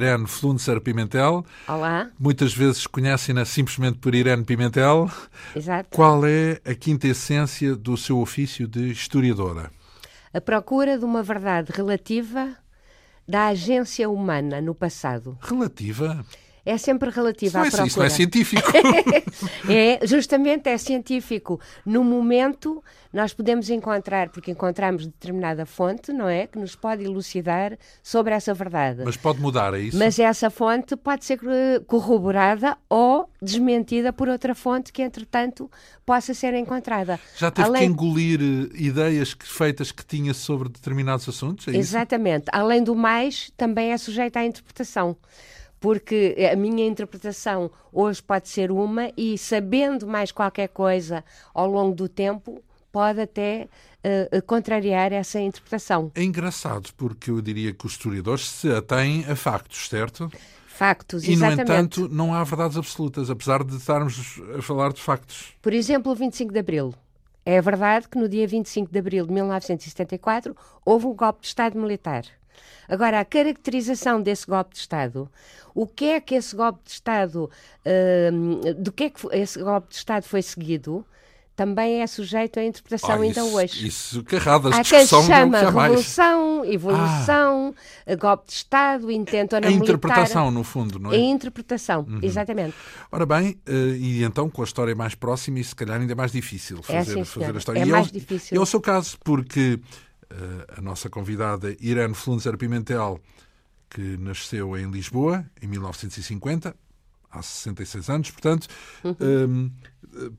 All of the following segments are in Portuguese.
Irene Flunzer Pimentel. Olá. Muitas vezes conhecem-na simplesmente por Irene Pimentel. Exato. Qual é a quinta essência do seu ofício de historiadora? A procura de uma verdade relativa da agência humana no passado. Relativa? É sempre relativa isso à é, procura. Isso não é científico. é, justamente é científico. No momento, nós podemos encontrar, porque encontramos determinada fonte, não é? Que nos pode elucidar sobre essa verdade. Mas pode mudar, é isso? Mas essa fonte pode ser eh, corroborada ou desmentida por outra fonte que, entretanto, possa ser encontrada. Já teve Além... que engolir eh, ideias feitas que tinha sobre determinados assuntos? É Exatamente. Além do mais, também é sujeita à interpretação porque a minha interpretação hoje pode ser uma e sabendo mais qualquer coisa ao longo do tempo pode até uh, contrariar essa interpretação. É engraçado porque eu diria que os historiadores se atêm a factos, certo? Factos, e, exatamente. E, no entanto, não há verdades absolutas, apesar de estarmos a falar de factos. Por exemplo, o 25 de Abril. É verdade que no dia 25 de Abril de 1974 houve um golpe de Estado militar. Agora, a caracterização desse golpe de Estado, o que é que esse golpe de Estado, uh, do que é que esse golpe de Estado foi seguido, também é sujeito à interpretação ah, ainda isso, hoje. Isso, carradas, Há quem chama revolução, evolução, ah. golpe de Estado, intento A interpretação, no fundo, não é? A interpretação, uhum. exatamente. Ora bem, uh, e então com a história mais próxima, e se calhar ainda é mais difícil fazer, é assim, fazer a história. É e mais é o, difícil. É o seu caso, porque a nossa convidada Irene Flunzer Pimentel, que nasceu em Lisboa em 1950, há 66 anos, portanto, uhum. um,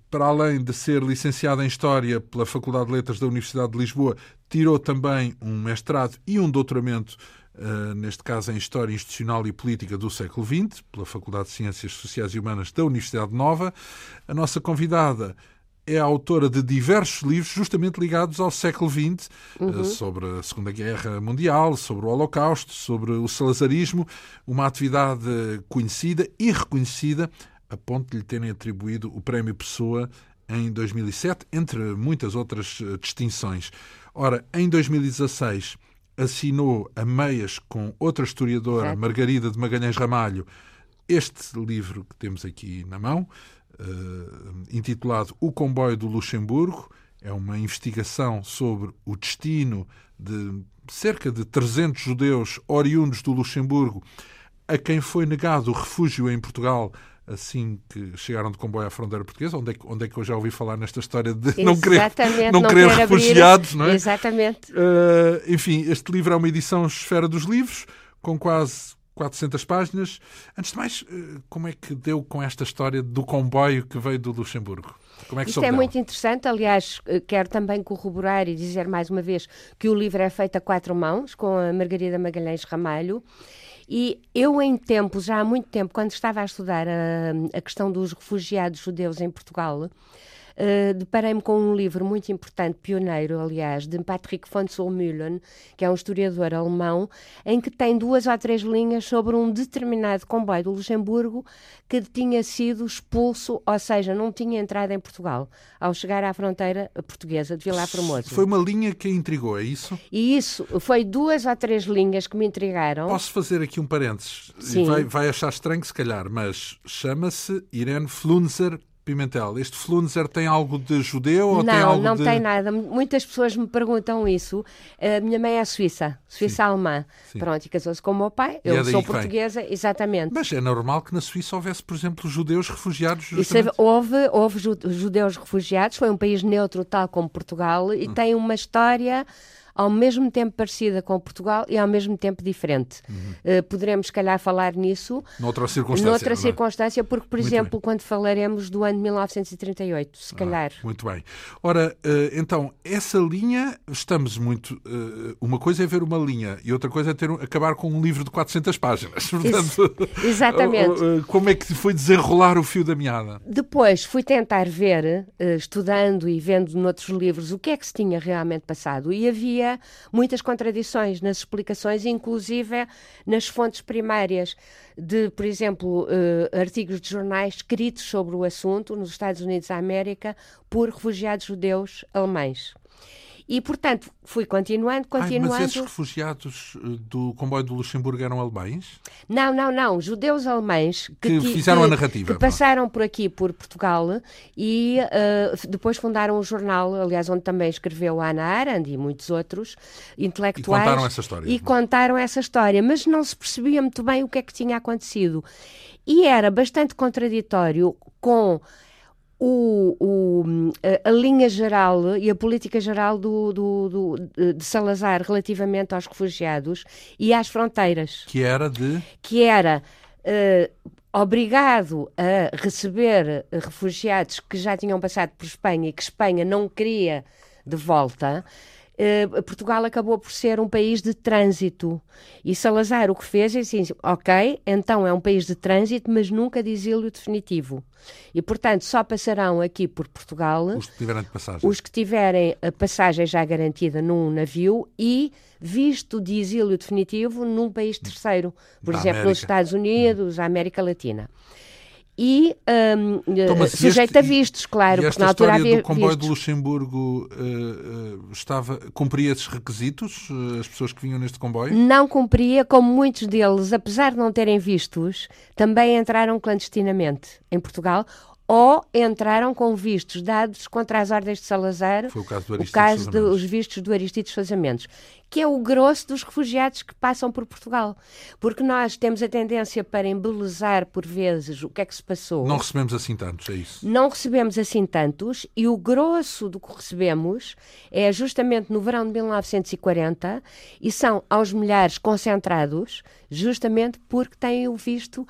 para além de ser licenciada em História pela Faculdade de Letras da Universidade de Lisboa, tirou também um mestrado e um doutoramento, uh, neste caso em História Institucional e Política do século XX, pela Faculdade de Ciências Sociais e Humanas da Universidade Nova. A nossa convidada é autora de diversos livros justamente ligados ao século XX, eh, uhum. sobre a Segunda Guerra Mundial, sobre o Holocausto, sobre o salazarismo, uma atividade conhecida e reconhecida, a ponto de lhe terem atribuído o Prémio Pessoa em 2007, entre muitas outras eh, distinções. Ora, em 2016 assinou a meias com outra historiadora, Margarida de Magalhães Ramalho, este livro que temos aqui na mão, intitulado O Comboio do Luxemburgo. É uma investigação sobre o destino de cerca de 300 judeus oriundos do Luxemburgo a quem foi negado o refúgio em Portugal assim que chegaram de comboio à fronteira portuguesa, onde é que, onde é que eu já ouvi falar nesta história de não querer, não, não querer refugiados, abrir. não é? Exatamente. Uh, enfim, este livro é uma edição Esfera dos Livros, com quase 400 páginas. Antes de mais, eh, como é que deu com esta história do comboio que veio do Luxemburgo? Como é que Isto é dela? muito interessante. Aliás, eh, quero também corroborar e dizer mais uma vez que o livro é feito a quatro mãos, com a Margarida Magalhães Ramalho. E eu, em tempo, já há muito tempo, quando estava a estudar a, a questão dos refugiados judeus em Portugal, Uh, deparei-me com um livro muito importante, pioneiro, aliás, de Patrick von Solmühlen, que é um historiador alemão, em que tem duas ou três linhas sobre um determinado comboio do Luxemburgo que tinha sido expulso, ou seja, não tinha entrado em Portugal, ao chegar à fronteira portuguesa de Vila Formoso. Foi uma linha que a intrigou, é isso? E isso, foi duas ou três linhas que me intrigaram. Posso fazer aqui um parênteses? Sim. Vai, vai achar estranho, se calhar, mas chama-se Irene Flunzer Pimentel, este Flunzer tem algo de judeu ou não, tem algo não de... tem nada. Muitas pessoas me perguntam isso. A minha mãe é suíça, suíça alemã. Sim. Pronto, e casou-se com o meu pai. Eu é sou portuguesa, exatamente. Mas é normal que na Suíça houvesse, por exemplo, judeus refugiados. Justamente... Isso, houve, houve judeus refugiados. Foi um país neutro, tal como Portugal, e hum. tem uma história ao mesmo tempo parecida com Portugal e ao mesmo tempo diferente. Uhum. Uh, poderemos, se calhar, falar nisso noutra circunstância. Noutra é? circunstância, porque, por muito exemplo, bem. quando falaremos do ano de 1938, se ah, calhar. muito bem. Ora, uh, então, essa linha, estamos muito. Uh, uma coisa é ver uma linha e outra coisa é ter, acabar com um livro de 400 páginas. Portanto, exatamente. como é que foi desenrolar o fio da meada? Depois fui tentar ver, estudando e vendo noutros livros, o que é que se tinha realmente passado e havia havia muitas contradições nas explicações, inclusive nas fontes primárias de, por exemplo, uh, artigos de jornais escritos sobre o assunto nos Estados Unidos da América por refugiados judeus alemães. E, portanto, fui continuando, continuando. Ai, mas esses refugiados eh, do comboio do Luxemburgo eram alemães? Não, não, não. Judeus alemães que, que fizeram que, a narrativa. Que passaram por aqui, por Portugal, e uh, depois fundaram um jornal, aliás, onde também escreveu Ana Arendt e muitos outros intelectuais. E contaram essa história. E contaram essa história, mas não se percebia muito bem o que é que tinha acontecido. E era bastante contraditório com o, o, a, a, linha geral e a política geral do, do, do, de Salazar relativamente aos refugiados e às fronteiras. Que era de? Que era uh, obrigado a receber refugiados que já tinham passado por Espanha e que Espanha não queria de volta. Uh, Portugal acabou por ser um país de trânsito. E Salazar o que fez é assim: ok, então é um país de trânsito, mas nunca de exílio definitivo. E, portanto, só passarão aqui por Portugal os que tiverem, passagem. Os que tiverem a passagem já garantida num navio e visto de exílio definitivo num país terceiro, por da exemplo, América. nos Estados Unidos, a América Latina e um, então, sujeito este, a vistos, claro, porque na altura havia do comboio vistos. de Luxemburgo uh, uh, estava, cumpria esses requisitos, uh, as pessoas que vinham neste comboio? Não cumpria, como muitos deles, apesar de não terem vistos, também entraram clandestinamente em Portugal ou entraram com vistos dados contra as ordens de Salazar, Foi o caso, do o caso dos vistos do Aristides Fazamentos, que é o grosso dos refugiados que passam por Portugal. Porque nós temos a tendência para embelezar, por vezes, o que é que se passou. Não recebemos assim tantos, é isso? Não recebemos assim tantos, e o grosso do que recebemos é justamente no verão de 1940, e são aos milhares concentrados, justamente porque têm o visto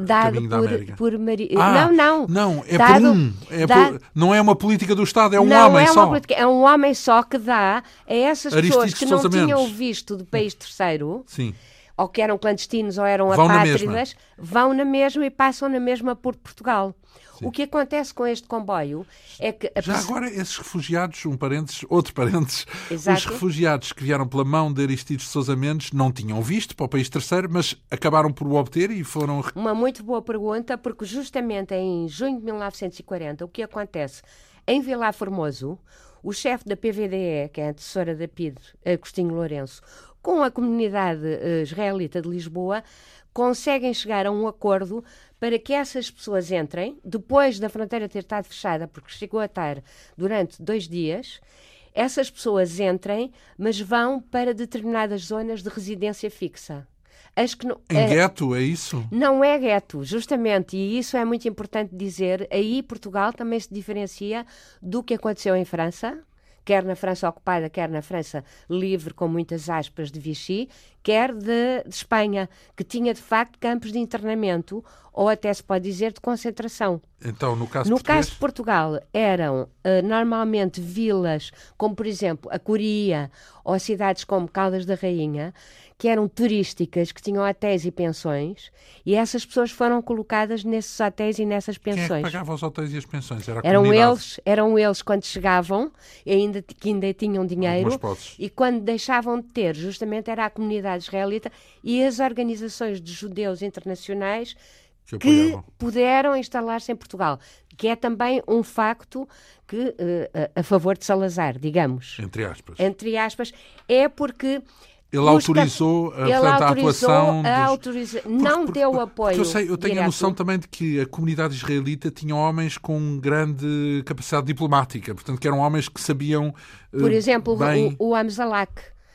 dado por, por Mari... ah, não, não. Não, é dado, por um. É dado... por... Não é uma política do Estado, é um não homem é só. Política, é um homem só que dá a essas Aristides pessoas que não tinham visto de país terceiro. Sim. Ou que eram clandestinos ou eram vão apátridas, na vão na mesma e passam na mesma por Portugal. Sim. O que acontece com este comboio é que. Já agora, esses refugiados, um parênteses, outro parênteses, Exato. os refugiados que vieram pela mão de Aristides Sousa Mendes não tinham visto para o país terceiro, mas acabaram por o obter e foram. Uma muito boa pergunta, porque justamente em junho de 1940, o que acontece? Em Vilar Formoso, o chefe da PVDE, que é a antecessora da PID, Agostinho Lourenço, com a comunidade eh, israelita de Lisboa, conseguem chegar a um acordo para que essas pessoas entrem, depois da fronteira ter estado fechada, porque chegou a estar durante dois dias, essas pessoas entrem, mas vão para determinadas zonas de residência fixa. As que não, em é, gueto, é isso? Não é gueto, justamente, e isso é muito importante dizer. Aí Portugal também se diferencia do que aconteceu em França, quer na França ocupada, quer na França livre, com muitas aspas, de Vichy, quer de, de, Espanha, que tinha de facto campos de internamento, ou até se pode dizer de concentração. Então, no caso No português... caso de Portugal, eram uh, normalmente vilas, como por exemplo a Coria, ou cidades como Caldas da Rainha, que eram turísticas, que tinham hotéis e pensões, e essas pessoas foram colocadas nesses hotéis e nessas pensões. Quem é que pagava os hotéis e as pensões? Era eram eles, eram eles quando chegavam, ainda, que ainda tinham dinheiro, e quando deixavam de ter, justamente era a comunidade israelita e as organizações de judeus internacionais que, que puderam instalar-se em Portugal, que é também um facto que uh, a favor de Salazar, digamos. Entre aspas. Entre aspas, é porque ele autorizou, ele portanto, autorizou a atuação. A autoriza... Dos... Não porque, deu apoio. eu, sei, eu tenho direto. a noção também de que a comunidade israelita tinha homens com grande capacidade diplomática, portanto, que eram homens que sabiam. Por exemplo, bem... o, o Amzalak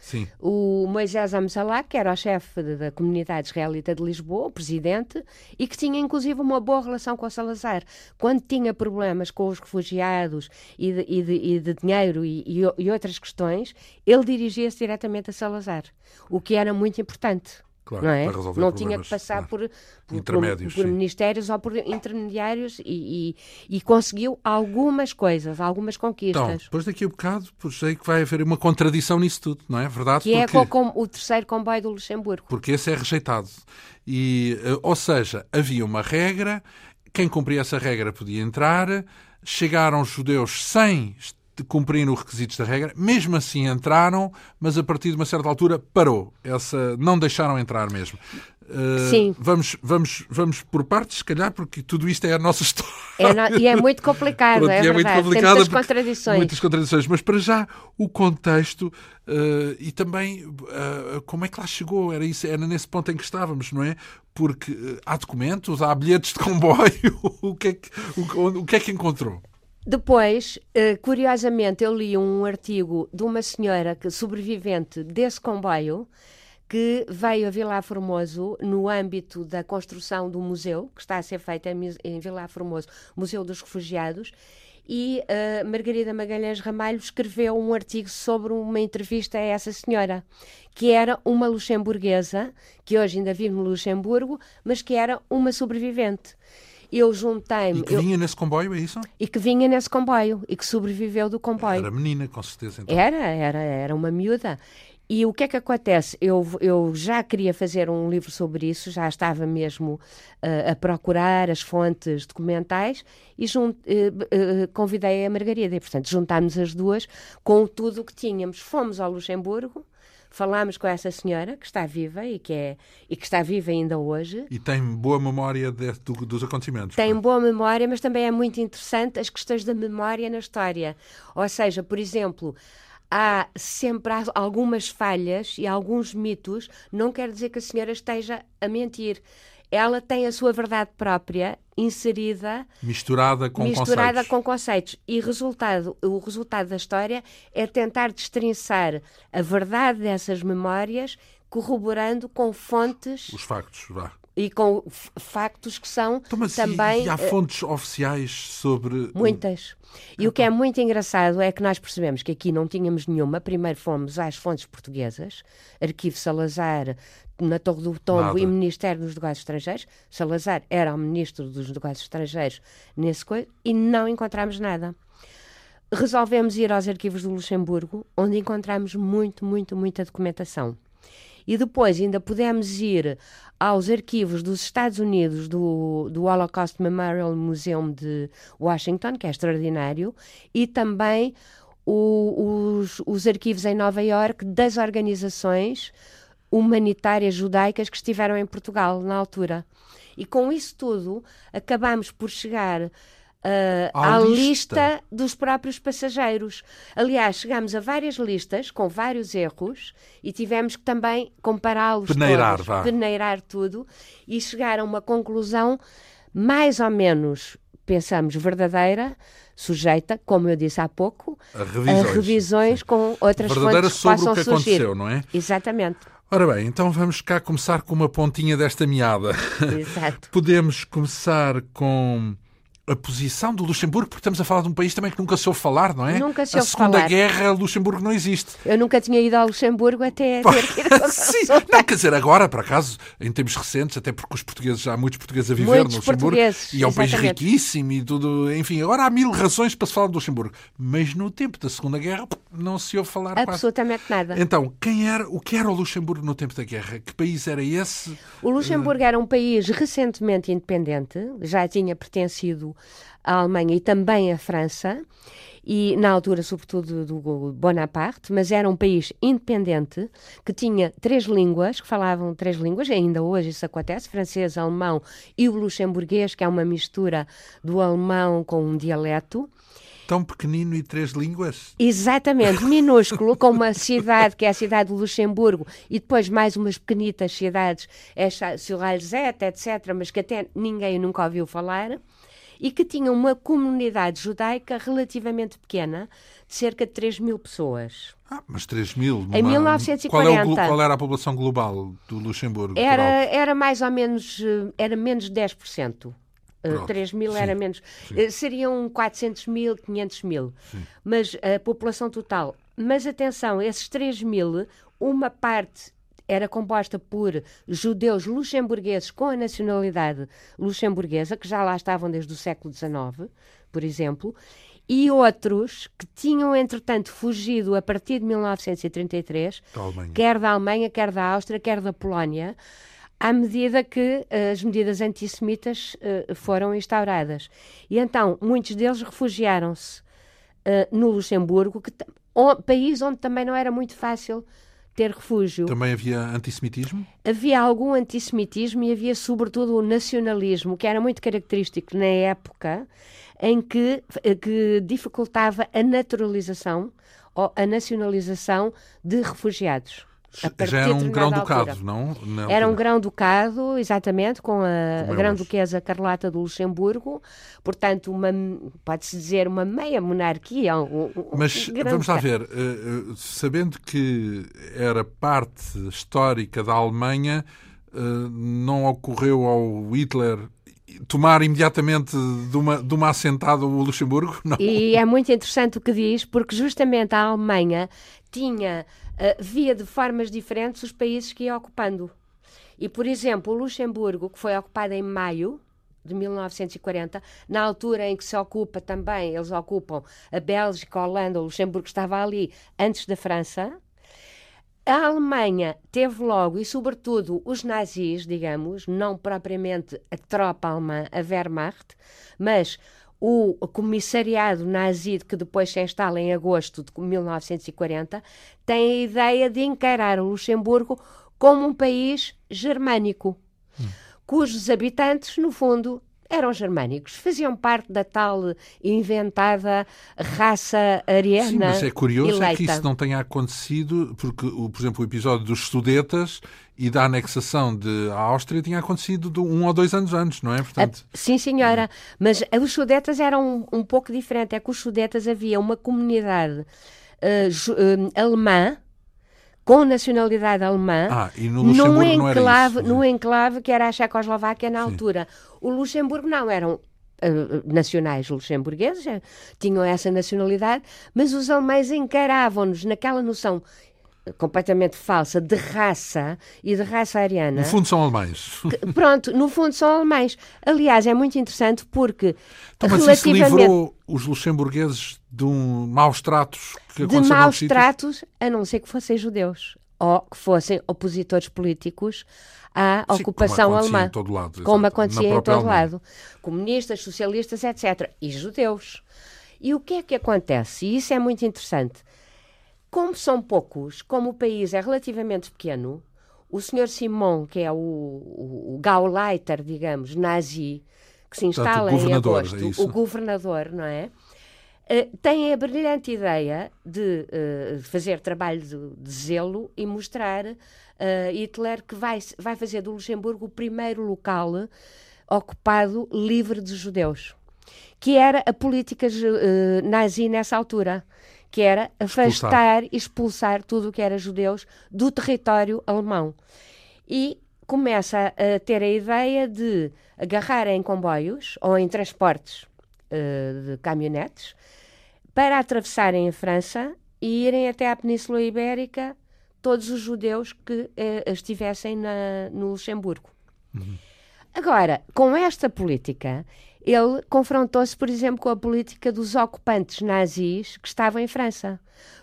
Sim. O Moisés Amsalá, que era o chefe da comunidade israelita de Lisboa, o presidente, e que tinha inclusive uma boa relação com o Salazar. Quando tinha problemas com os refugiados e de, e de, e de dinheiro e, e outras questões, ele dirigia-se diretamente a Salazar, o que era muito importante. Claro, não, é? não tinha que passar por, por, por, por ministérios ou por intermediários e, e, e, conseguiu algumas coisas, algumas conquistas. Então, depois daqui a um bocado, sei que vai haver uma contradição nisso tudo, não é verdade? Que é porque, é com, o terceiro comboio do Luxemburgo. Porque esse é rejeitado. E, eh, ou seja, havia uma regra, quem cumpria essa regra podia entrar, chegaram os judeus sem cumpriram os requisitos da regra, mesmo assim entraram, mas a partir de uma certa altura parou. Essa, não deixaram entrar mesmo. Uh, Sim. Vamos, vamos, vamos por partes, se calhar, porque tudo isto é a nossa história. É no... E é muito complicado, Pronto, é, é muito complicado. Muitas contradições. Muitas contradições. Mas para já, o contexto uh, e também uh, como é que lá chegou? Era, isso, era nesse ponto em que estávamos, não é? Porque há documentos, há bilhetes de comboio. o, que é que, o, o que é que encontrou? Depois, curiosamente, eu li um artigo de uma senhora que, sobrevivente desse comboio que veio a Vila Formoso no âmbito da construção do museu, que está a ser feito em Vila Formoso, Museu dos Refugiados, e uh, Margarida Magalhães Ramalho escreveu um artigo sobre uma entrevista a essa senhora, que era uma luxemburguesa, que hoje ainda vive no Luxemburgo, mas que era uma sobrevivente. Eu juntei-me. E que vinha eu... nesse comboio, é isso? E que vinha nesse comboio e que sobreviveu do comboio. Era menina, com certeza. Então. Era, era, era uma miúda. E o que é que acontece? Eu, eu já queria fazer um livro sobre isso, já estava mesmo uh, a procurar as fontes documentais e junt, uh, uh, convidei a Margarida e, portanto, juntámos as duas com tudo o que tínhamos. Fomos ao Luxemburgo, falámos com essa senhora que está viva e que, é, e que está viva ainda hoje. E tem boa memória de, do, dos acontecimentos. Tem boa memória, mas também é muito interessante as questões da memória na história. Ou seja, por exemplo há sempre algumas falhas e alguns mitos, não quer dizer que a senhora esteja a mentir. Ela tem a sua verdade própria inserida misturada com misturada conceitos. com conceitos e resultado o resultado da história é tentar destrinçar a verdade dessas memórias corroborando com fontes os factos vá e com factos que são então, mas também. E, há eh, fontes uh, oficiais sobre. Muitas. E então. o que é muito engraçado é que nós percebemos que aqui não tínhamos nenhuma. Primeiro fomos às fontes portuguesas, Arquivo Salazar, na Torre do Tombo Nada. e Ministério dos Negócios Estrangeiros. Salazar era o Ministro dos Negócios Estrangeiros nesse coisa e não encontramos nada. Resolvemos ir aos arquivos do Luxemburgo, onde encontramos muito, muito, muita documentação. E depois ainda pudemos ir aos arquivos dos Estados Unidos do, do Holocaust Memorial Museum de Washington, que é extraordinário, e também o, os, os arquivos em Nova York das organizações humanitárias judaicas que estiveram em Portugal na altura. E com isso tudo, acabamos por chegar uh, à, lista. lista. dos próprios passageiros. Aliás, chegámos a várias listas com vários erros e tivemos que também compará-los peneirar, todos, peneirar tudo e chegar a uma conclusão mais ou menos, pensamos, verdadeira, sujeita, como eu disse há pouco, a revisões, a revisões com outras verdadeira fontes que sobre possam o que surgir. aconteceu, não é? Exatamente. Ora bem, então vamos cá começar com uma pontinha desta meada. Exato. Podemos começar com a posição do Luxemburgo, porque estamos a falar de um país também que nunca se ouve falar, não é? Nunca se a ouve Segunda falar. Guerra, Luxemburgo não existe. Eu nunca tinha ido ao Luxemburgo até ter que ir Sim, não, quer dizer, agora, por acaso, em tempos recentes, até porque os portugueses, há muitos portugueses a viver Muitos no Luxemburgo, portugueses, e é um país exatamente. riquíssimo e tudo, enfim, agora há mil razões para se falar do Luxemburgo. Mas no tempo da Segunda Guerra não se ouve falar quase. Absolutamente nada. Então, quem era, o que era o Luxemburgo no tempo da guerra? Que país era esse? O Luxemburgo era um país recentemente independente, já tinha pertencido à Alemanha e também à França, e na altura, sobretudo, do Bonaparte, mas era um país independente que tinha três línguas, que falavam três línguas, ainda hoje isso acontece: francês, alemão e o luxemburguês, que é uma mistura do alemão com um dialeto. Tão pequenino e três línguas? Exatamente, minúsculo, com uma cidade que é a cidade de Luxemburgo e depois mais umas pequenitas cidades, é Sur-Alzette, etc., mas que até ninguém nunca ouviu falar e que tinha uma comunidade judaica relativamente pequena, de cerca de 3 mil pessoas. Ah, mas 3 mil? Em uma... 1940. Qual, é o, qual, era a população global do Luxemburgo? Era, era mais ou menos, eh, era menos de 10%. Uh, 3 mil sim, era menos. sim. Uh, seriam 400 mil, 500 mil. Sim. Mas a população total. Mas atenção, esses 3 mil, uma parte era composta por judeus luxemburgueses com a nacionalidade luxemburguesa, que já lá estavam desde o século XIX, por exemplo, e outros que tinham, entretanto, fugido a partir de 1933, da quer da Alemanha, quer da Áustria, quer da Polónia, à medida que uh, as medidas antissemitas uh, foram instauradas. E então, muitos deles refugiaram-se no Luxemburgo, que, país onde também não era muito fácil ter refúgio. Também havia antissemitismo? Havia algum antissemitismo e havia, sobretudo, o nacionalismo, que era muito característico na época, em que, que dificultava a naturalização ou a nacionalização de refugiados. Já era um grão-ducado, não? Era um grão-ducado, exatamente, com a, a grão-duquesa Carlota do Luxemburgo, portanto, uma, pode-se dizer uma meia monarquia. Um, Mas um vamos lá ver, uh, sabendo que era parte histórica da Alemanha, uh, não ocorreu ao Hitler tomar imediatamente de uma, de uma assentada o Luxemburgo? Não. E é muito interessante o que diz, porque justamente a Alemanha tinha uh, via de formas diferentes os países que ia ocupando. E, por exemplo, o Luxemburgo, que foi ocupado em maio de 1940, na altura em que se ocupa também, eles ocupam a Bélgica, a Holanda, o Luxemburgo estava ali antes da França. A Alemanha teve logo, e sobretudo os nazis, digamos, não propriamente a tropa alemã, a Wehrmacht, mas o comissariado nazi, que depois se instala em agosto de 1940, tem a ideia de encarar o Luxemburgo como um país germânico, hum. cujos habitantes, no fundo, eram germânicos, faziam parte da tal inventada raça ariana. Sim, mas é curioso eleita. é que isso não tenha acontecido, porque, por exemplo, o episódio dos Sudetas e da anexação de Áustria tinha acontecido de um ou dois anos antes, não é? Portanto... Sim, senhora, mas os Sudetas eram um, um pouco diferente. É que os Sudetas havia uma comunidade uh, uh, alemã com nacionalidade alemã ah, e no num enclave, isso, no enclave que era a Checoslováquia na Sim. altura. O Luxemburgo não, eram uh, nacionais luxemburgueses, tinham essa nacionalidade, mas os alemães encaravam-nos naquela noção completamente falsa de raça e de raça ariana. No fundo são alemães. Que, pronto, no fundo são alemães. Aliás, é muito interessante porque então, mas relativamente... isso livrou os luxemburgueses de um maus tratos que De maus tratos, a não ser que fossem judeus ou que fossem opositores políticos à Sim, ocupação como alemã. Em todo lado, como acontecia em todo lado. Comunistas, socialistas, etc. E judeus. E o que é que acontece? E isso é muito interessante como são poucos, como o país é relativamente pequeno, o Sr. Simon, que é o, o, o Gauleiter, digamos, nazi, que se instala Portanto, em agosto, é o governador, não é? Uh, tem a brilhante ideia de uh, fazer trabalho de, de, zelo e mostrar uh, Hitler que vai, vai fazer do Luxemburgo o primeiro local ocupado livre de judeus, que era a política nazi nessa altura que era afastar e expulsar tudo o que era judeus do território alemão. E começa a ter a ideia de agarrar em comboios ou em transportes uh, de caminhonetes para atravessarem a França e irem até à Península Ibérica todos os judeus que uh, estivessem na, no Luxemburgo. Uhum. Agora, com esta política, ele confrontou-se, por exemplo, com a política dos ocupantes nazis que estavam em França.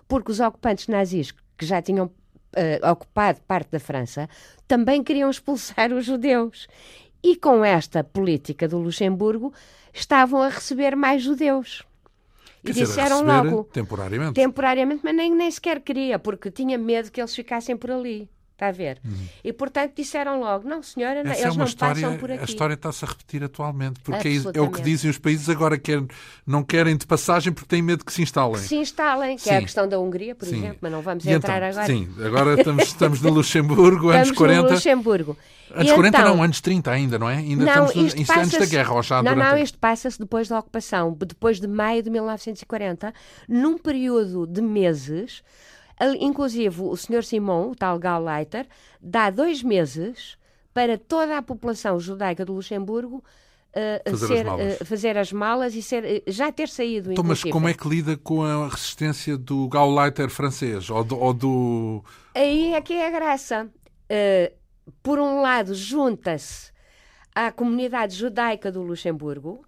Porque os ocupantes nazis que já tinham uh, ocupado parte da França também queriam expulsar os judeus. E com esta política do Luxemburgo estavam a receber mais judeus. E disseram logo. Temporariamente. Temporariamente, mas nem, nem sequer queria, porque tinha medo que eles ficassem por ali. Está a ver? Uhum. E, portanto, disseram logo: não, senhora, Essa eles é não história, passam por aqui. A história está-se a repetir atualmente, porque é, é, o que dizem os países agora, que não querem de passagem porque têm medo que se instalem. Que se instalem, que sim. é a questão da Hungria, por sim. exemplo, mas não vamos e entrar então, agora. Sim, agora estamos, estamos no Luxemburgo, anos 40. No Luxemburgo. Anos e 40 então, não, anos 30 ainda, não é? Ainda não, estamos nos anos da guerra, ou já Não, durante... não, isto passa-se depois da ocupação, depois de maio de 1940, num período de meses Inclusive, o Sr. Simon, o tal Gauleiter, dá dois meses para toda a população judaica do Luxemburgo uh, fazer, ser, as uh, fazer, as malas e ser, uh, já ter saído. Então, mas como é que lida com a resistência do Gauleiter francês ou do, ou do... Aí é que é a graça. por um lado, junta-se à comunidade judaica do Luxemburgo,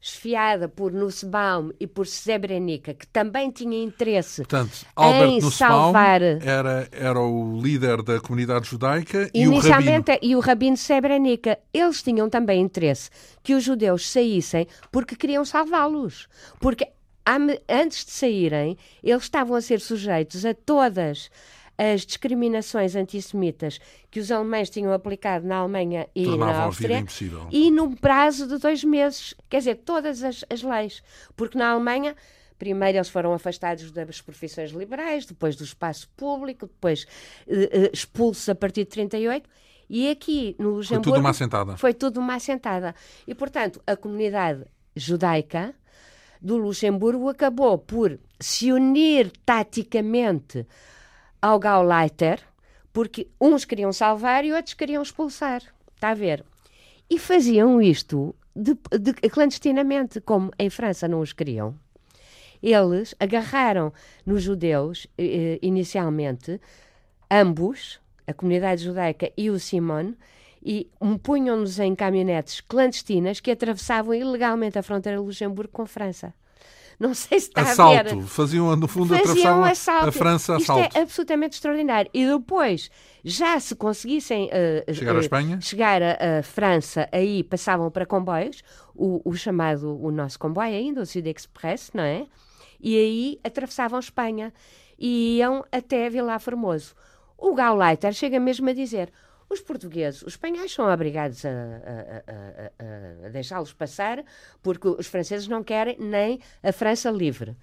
esfiada por Nussbaum e por Srebrenica, que também tinha interesse Portanto, Albert em Nussbaum salvar... Era, era o líder da comunidade judaica e Inicialmente, o rabino... E o rabino Srebrenica. Eles tinham também interesse que os judeus saíssem porque queriam salvá-los. Porque antes de saírem, eles estavam a ser sujeitos a todas as discriminações antissemitas que os alemães tinham aplicado na Alemanha e Tornavam na Áustria e num prazo de dois meses, quer dizer, todas as, as leis, porque na Alemanha Primeiro eles foram afastados das profissões liberais, depois do espaço público, depois uh, uh, expulsos a partir de 38. E aqui no Luxemburgo. Foi tudo uma assentada. Foi tudo uma assentada. E, portanto, a comunidade judaica do Luxemburgo acabou por se unir taticamente ao Gauleiter, porque uns queriam salvar e outros queriam expulsar. Está a ver? E faziam isto de, de, clandestinamente, como em França não os queriam. Eles agarraram nos judeus, eh, inicialmente, ambos, a comunidade judaica e o Simone, e punham-nos em caminhonetes clandestinas que atravessavam ilegalmente a fronteira de Luxemburgo com França. Não sei se está assalto. a ver. Faziam, no fundo, Faziam atravessavam a França assalto. Isto é absolutamente extraordinário. E depois, já se conseguissem uh, chegar à Espanha, chegar a, a, França, aí passavam para comboios, o, o, chamado, o nosso comboio ainda, o Sud Express, não é? E aí atravessavam Espanha e iam até Vila Formoso. O Gauleiter chega mesmo a dizer os portugueses, os espanhóis são obrigados a, a, a, a deixá-los passar porque os franceses não querem nem a França livre.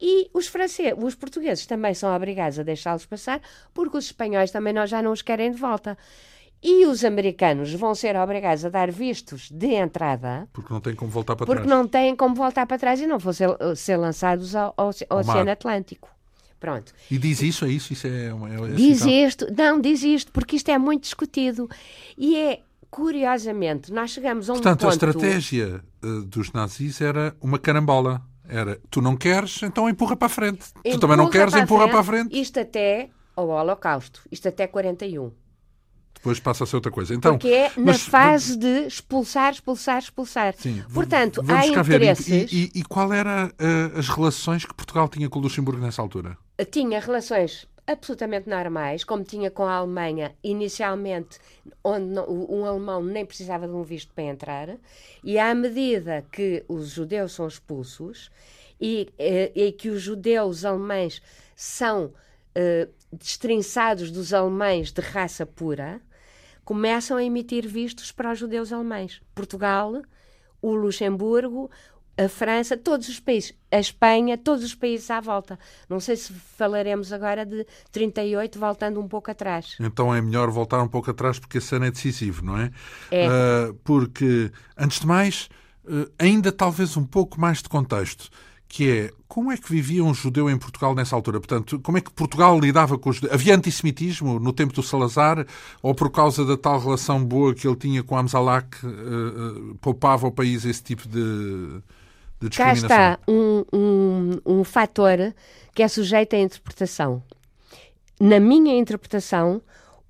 E os, franceses, os portugueses também são obrigados a deixá-los passar porque os espanhóis também não, já não os querem de volta. E os americanos vão ser obrigados a dar vistos de entrada. Porque não têm como voltar para porque trás. Porque não têm como voltar para trás e não vão ser, ser lançados ao, ao, ao Oceano Atlântico. Pronto. E diz isso, é isso? isso é, é, é diz isto, não, diz isto, porque isto é muito discutido. E é, curiosamente, nós chegamos a um Portanto, ponto... a estratégia uh, dos nazis era uma carambola. Era, tu não queres, então empurra para a frente. Empurra tu também não queres, para empurra frente, para a frente. Isto até ao Holocausto. Isto até 41 depois passa a ser outra coisa. Então, Porque é na mas, fase de expulsar, expulsar, expulsar. Sim, Portanto, há interesses... E, e, e, qual eram uh, eh, as relações que Portugal tinha com o Luxemburgo nessa altura? Tinha relações absolutamente normais, como tinha com a Alemanha inicialmente, onde não, um alemão nem precisava de um visto para entrar, e à medida que os judeus são expulsos e, e, e que os judeus alemães são uh, destrinçados dos alemães de raça pura, começam a emitir vistos para os judeus alemães. Portugal, o Luxemburgo, a França, todos os países, a Espanha, todos os países à volta. Não sei se falaremos agora de 38, voltando um pouco atrás. Então é melhor voltar um pouco atrás porque esse ano é decisivo, não é? É. Uh, porque, antes de mais, uh, ainda talvez um pouco mais de contexto que é como é que vivia um judeu em Portugal nessa altura? Portanto, como é que Portugal lidava com os judeus? Havia antissemitismo no tempo do Salazar ou por causa da tal relação boa que ele tinha com Amzalak uh, uh, poupava ao país esse tipo de, de discriminação? Cá está um, um, um fator que é sujeito à interpretação. Na minha interpretação,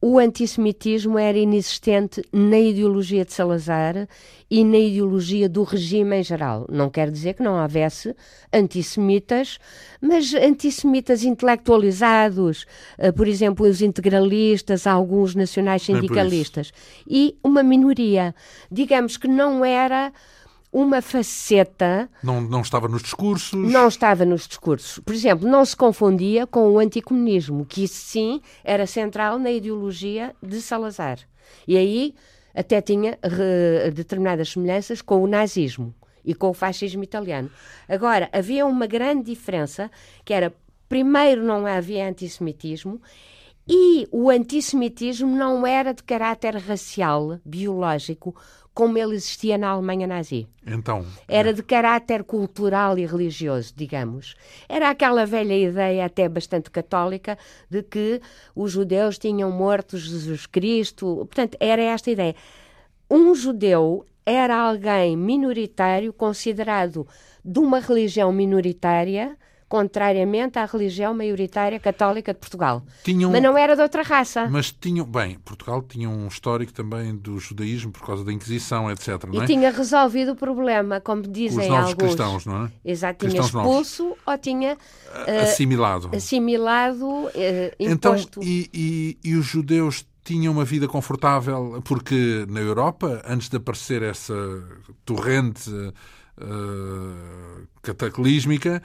o antissemitismo era inexistente na ideologia de Salazar e na ideologia do regime em geral. Não quer dizer que não houvesse antissemitas, mas antissemitas intelectualizados, eh, por exemplo, os integralistas, alguns nacionais sindicalistas, e uma minoria. Digamos que não era uma faceta. Não, não estava nos discursos? Não estava nos discursos. Por exemplo, não se confundia com o anticomunismo, que isso sim era central na ideologia de Salazar. E aí até tinha determinadas semelhanças com o nazismo e com o fascismo italiano. Agora, havia uma grande diferença, que era, primeiro, não havia antissemitismo e o antissemitismo não era de caráter racial, biológico, como ele existia na Alemanha nazi. Então. Era de caráter cultural e religioso, digamos. Era aquela velha ideia, até bastante católica, de que os judeus tinham morto Jesus Cristo. Portanto, era esta ideia. Um judeu era alguém minoritário, considerado de uma religião minoritária, contrariamente à religião maioritária católica de Portugal. Tinham, mas não era de outra raça. Mas tinham, bem, Portugal tinha um histórico também do judaísmo por causa da Inquisição, etc. E é? tinha resolvido o problema, como dizem Os novos alguns. cristãos, não é? Exato, tinha expulso novos. ou tinha uh, assimilado. Assimilado, uh, imposto. Então, e, e, e os judeus tinham uma vida confortável, porque na Europa, antes de aparecer essa torrente uh, cataclísmica,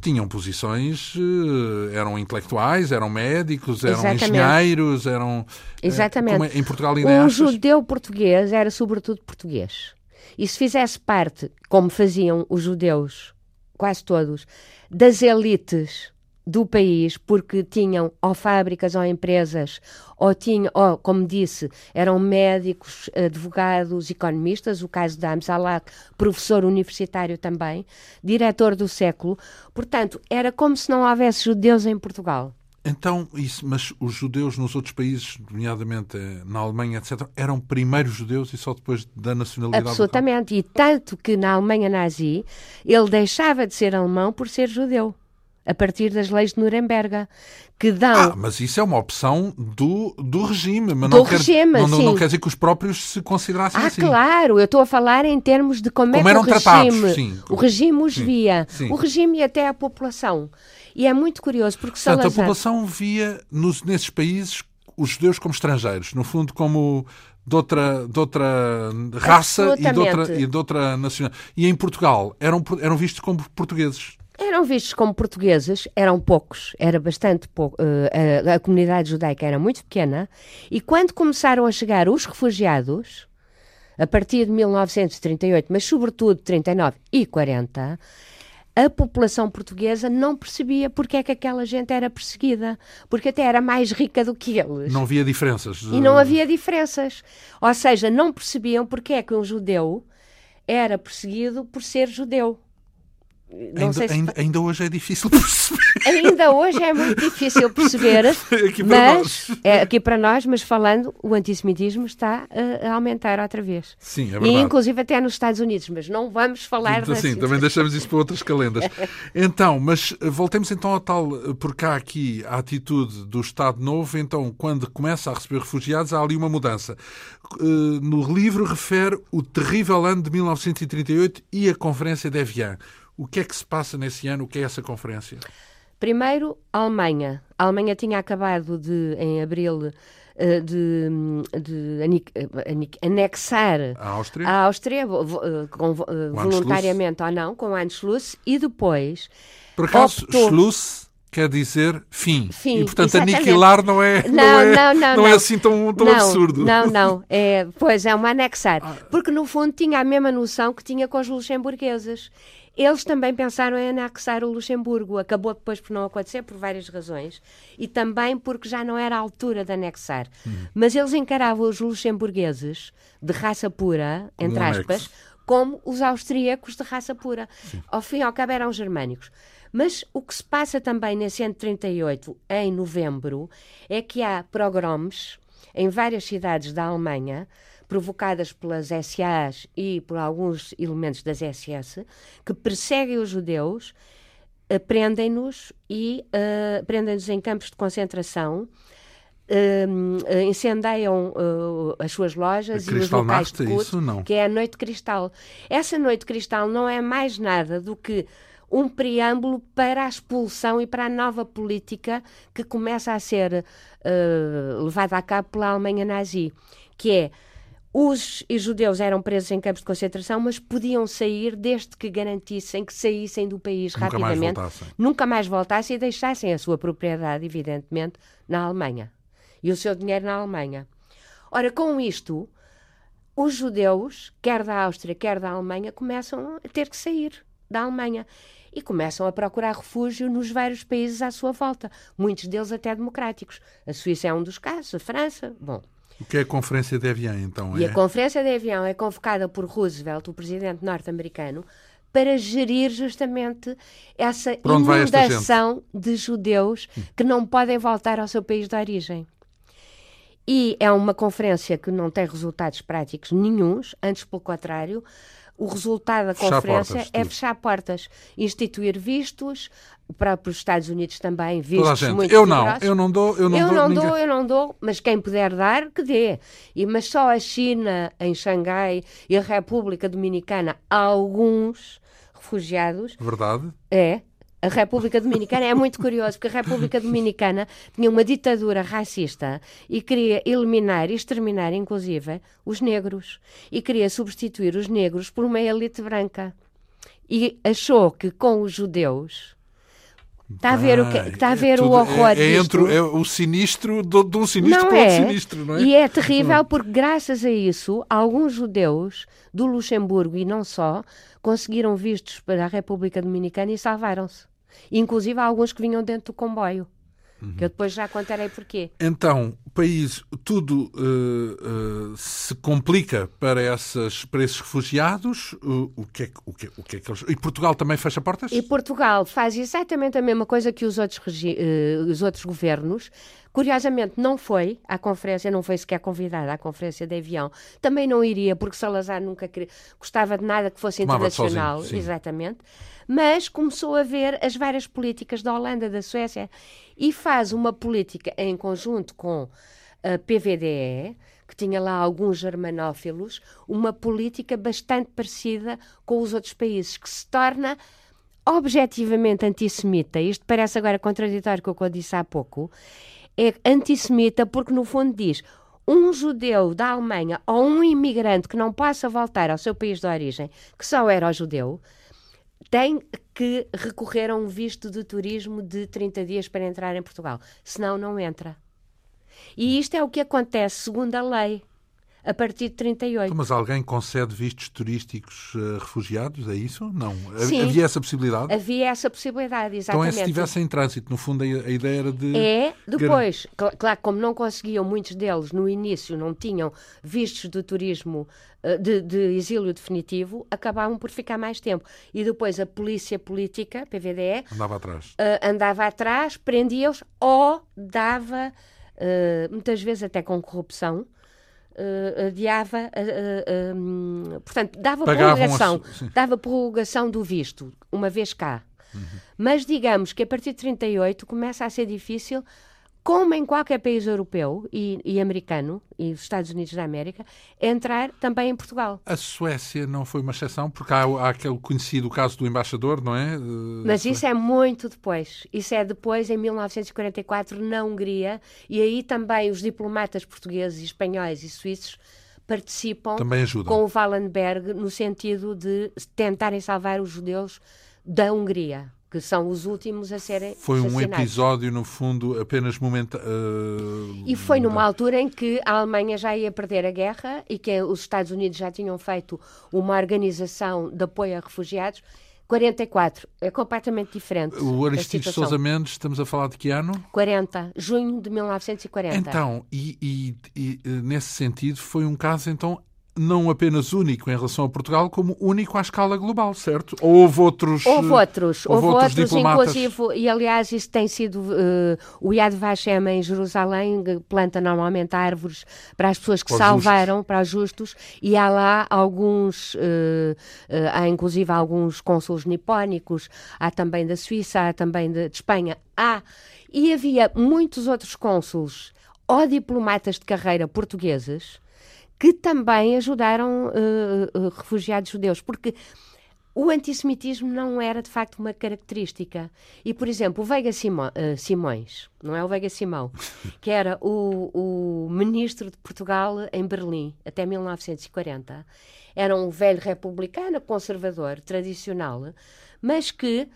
tinham posições, uh, eram intelectuais, eram médicos, eram Exatamente. engenheiros, eram. Exatamente. como é- em Portugal ainda Um achas? judeu português era sobretudo português. E se fizesse parte, como faziam os judeus, quase todos, das elites do país, porque tinham ou fábricas ou empresas, ou tinham, ou, como disse, eram médicos, advogados, economistas, o caso da Amzalak, professor universitário também, diretor do século. Portanto, era como se não houvesse judeus em Portugal. Então, isso, mas os judeus nos outros países, nomeadamente eh, na Alemanha, etc., eram primeiro judeus e só depois da nacionalidade? Absolutamente. E tanto que na Alemanha nazi ele deixava de ser alemão por ser judeu. A partir das leis de Nuremberg, que dão. Ah, mas isso é uma opção do, do regime. Mas Do não quer, regime, não, não, não quer dizer que os próprios se considerassem Ah, assim. claro, eu estou a falar em termos de como, Como é que eram o tratados, regime, sim. o regime os Sim, via, sim. o regime e até a população. E é muito curioso porque Portanto, a Salazar... população via nos, nesses países os judeus como estrangeiros, no fundo como de outra, de outra raça e de outra, e de outra nacionalidade. E em Portugal eram, eram vistos como portugueses. Eram vistos como portugueses, eram poucos, era bastante pouco. eh, a, a comunidade judaica era muito pequena, e quando começaram a chegar os refugiados, a partir de 1938, mas sobretudo 39 e 40, a população portuguesa não percebia porque é que aquela gente era perseguida, porque até era mais rica do que eles. Não havia diferenças. E não havia diferenças. Ou seja, não percebiam porque é que um judeu era perseguido por ser judeu. Ainda, se ainda, ainda hoje é difícil perceber Ainda hoje é muito difícil perceber, aqui para mas nós. é aqui para nós, mas falando, o antissemitismo está a, a aumentar outra vez. Sim, é e verdade. inclusive até nos Estados Unidos, mas não vamos falar sim, também deixamos isso para outras calendas. Então, mas eh, voltemos então ao tal, eh, porque há aqui a atitude do Estado Novo, então quando começa a receber refugiados há ali uma mudança. Eh, No livro refere o terrível ano de 1938 e a Conferência de Evian. O que é que se passa nesse ano? O que é essa conferência? Primeiro, a Alemanha. A Alemanha tinha acabado de, em abril, eh, de, de eh, anexar A Áustria? a Áustria, eh, voluntariamente ou não, com o Anschluss, e depois Por acaso, optou- Schluss quer dizer fim. Fim, e, portanto, exatamente. aniquilar não é, Não, é, não, não, é não. assim tão, tão não, absurdo. Não, não. É, pois é, uma anexar. Ah. Porque no fundo tinha a mesma noção que tinha com os luxemburgueses. Eles também pensaram em anexar o Luxemburgo. Acabou depois por não acontecer por várias razões. E também porque já não era a altura de anexar. Uhum. Mas eles encaravam os luxemburgueses de raça pura, Como entre aspas, como os austríacos de raça pura. Ao fim e ao cabo eram germânicos. Mas o que se passa também nesse ano de 38, em novembro, é que há pogroms em várias cidades da Alemanha, provocadas pelas SAs e por alguns elementos das SS, que perseguem os judeus, prendem-nos e eh, prendem-nos em campos de concentração, hum, eh, incendeiam eh, as suas lojas e os locais de culto, isso não? que é a Noite Cristal. Essa Noite Cristal não é mais nada do que um preâmbulo para a expulsão e para a nova política que começa a ser eh, levada a cabo pela Alemanha nazi, que é os judeus eram presos em campos de concentração, mas podiam sair desde que garantissem que saíssem do país Nunca mais rapidamente, voltassem. nunca mais voltassem e deixassem a sua propriedade, evidentemente, na Alemanha e o seu dinheiro na Alemanha. Ora, com isto, os judeus, quer da Áustria, quer da Alemanha, começam a ter que sair da Alemanha e começam a procurar refúgio nos vários países à sua volta, muitos deles até democráticos. A Suíça é um dos casos, a França, bom. O que é a Conferência de Evian, então? E é... a Conferência de Avião é convocada por Roosevelt, o presidente norte-americano, para gerir justamente essa inundação de judeus que não podem voltar ao seu país de origem. E é uma conferência que não tem resultados práticos nenhuns, antes pelo contrário, o resultado da Fechar conferência portas, é fechar portas, instituir vistos, para, para os Estados Unidos também, vistos muito Eu não, eu não dou, eu não eu dou. não ninguém- dou, eu não dou, mas quem puder dar, que dê. E, mas só a China, em Xangai, e a República Dominicana, há alguns refugiados, Verdade? é, A República Dominicana é muito curioso, porque a República Dominicana tinha uma ditadura racista e queria eliminar e exterminar, inclusive, os negros. E queria substituir os negros por uma elite branca. E achou que com os judeus Está a ver, o, que, está a ver é o horror é, é entre é o sinistro de, de um sinistro não para é. outro sinistro, não é? E é terrível porque, graças a isso, alguns judeus do Luxemburgo e não só conseguiram vistos para a República Dominicana e salvaram-se. Inclusive há alguns que vinham dentro do comboio. Uhum. Que eu depois já contarei porquê. Então, país, tudo uh, uh, se complica para, essas, para esses refugiados. Uh, o, que é, o, que, o que é que eles... E Portugal também fecha portas? E Portugal faz exatamente a mesma coisa que os outros, os outros governos. Curiosamente, não foi à conferência, não foi sequer convidada à conferência de avião. Também não iria, porque Salazar nunca queria, gostava de nada que fosse Tomava internacional. Sozinho, exatamente mas começou a ver as várias políticas da Holanda, da Suécia, e faz uma política em conjunto com a PVDE, que tinha lá alguns germanófilos, uma política bastante parecida com os outros países, que se torna objetivamente antissemita. Isto parece agora contraditório com o que eu disse há pouco. É antissemita porque, no fundo, diz um judeu da Alemanha ou um imigrante que não possa voltar ao seu país de origem, que só era judeu, tem que recorrer a um visto de turismo de 30 dias para entrar em Portugal. Senão, não entra. E isto é o que acontece segundo a lei a partir de 38. Então, mas alguém concede vistos turísticos a refugiados? É isso? Não. Sim, havia essa possibilidade? Havia essa possibilidade, exatamente. Então é se estivesse em trânsito. No fundo, a ideia era de. É, depois. Claro, como não conseguiam, muitos deles no início não tinham vistos de turismo eh, de, de, exílio definitivo, acabavam por ficar mais tempo. E depois a polícia política, PVDE, andava atrás, uh, andava atrás prendia-os ou dava, uh, muitas vezes até com corrupção, uh, adiava, uh, um, portanto, dava Pagavam prorrogação, dava prorrogação do visto, uma vez cá. Uhum. Mas digamos que a partir de 38 começa a ser difícil como em qualquer país europeu e, e, americano, e os Estados Unidos da América, entrar também em Portugal. A Suécia não foi uma exceção, porque há, há aquele conhecido caso do embaixador, não é? Mas isso é muito depois. Isso é depois, em 1944, na Hungria, e aí também os diplomatas portugueses, espanhóis e suíços participam com o Wallenberg no sentido de tentarem salvar os judeus da Hungria que são os últimos a serem Foi um episódio, no fundo, apenas momentâneo. Uh, e foi numa altura em que a Alemanha já ia perder a guerra e que os Estados Unidos já tinham feito uma organização de apoio a refugiados. 44, é completamente diferente. O Aristides Sousa Mendes, estamos a falar de que ano? 40, junho de 1940. Então, e, e, e nesse sentido, foi um caso então não apenas único em relação a Portugal, como único à escala global, certo? Ou houve outros Houve outros, houve, houve outros, diplomatas... inclusive, e aliás isso tem sido, uh, o Yad Vashem em Jerusalém planta normalmente árvores para as pessoas que para salvaram, justos. para os justos, e há lá alguns, uh, uh, há inclusive alguns cônsules nipónicos, há também da Suíça, há também de, de Espanha, há, e havia muitos outros cônsules ou diplomatas de carreira portugueses que também ajudaram uh, refugiados judeus, porque o antissemitismo não era de facto uma característica. E, por exemplo, o Veiga Simões, não é o Veiga Simão, que era o, o ministro de Portugal em Berlim até 1940, era um velho republicano, conservador, tradicional, mas que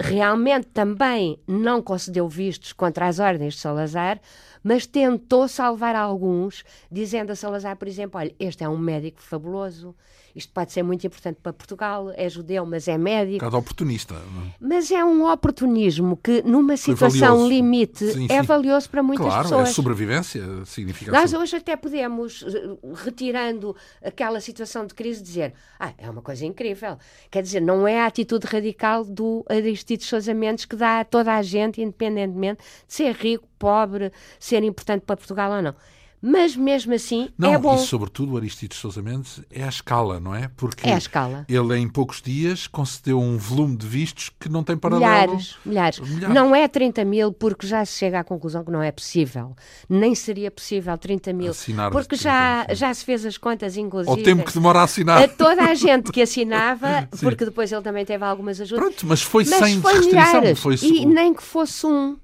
realmente também não concedeu vistos contra as ordens de Salazar, mas tentou salvar alguns, dizendo a Salazar, por exemplo, olha, este é um médico fabuloso, isto pode ser muito importante para Portugal, é judeu, mas é médico. Um oportunista. Não? É? Mas é um oportunismo que, numa situação limite, sim, é sim. valioso para muitas claro, pessoas. Claro, é sobrevivência, significa Nós hoje até podemos, eh, retirando aquela situação de crise, dizer, ah, é uma coisa incrível. Quer dizer, não é a atitude radical do Aristides Sousa Mendes que dá a toda a gente, independentemente de ser rico, pobre, ser importante para Portugal ou não mas mesmo assim não, é bom. E sobretudo o Aristides Sousa Mendes é a escala, não é? Porque é a escala. ele em poucos dias concedeu um volume de vistos que não tem paralelo. Milhares, milhares, milhares. Não é 30 mil porque já se chega à conclusão que não é possível. Nem seria possível 30 mil. Assinar porque já, já se fez as contas, inclusive. Ao tempo que demora a assinar. A toda a gente que assinava, porque depois ele também teve algumas ajudas. Pronto, mas foi mas sem foi restrição. Milhares, foi... E nem que fosse um,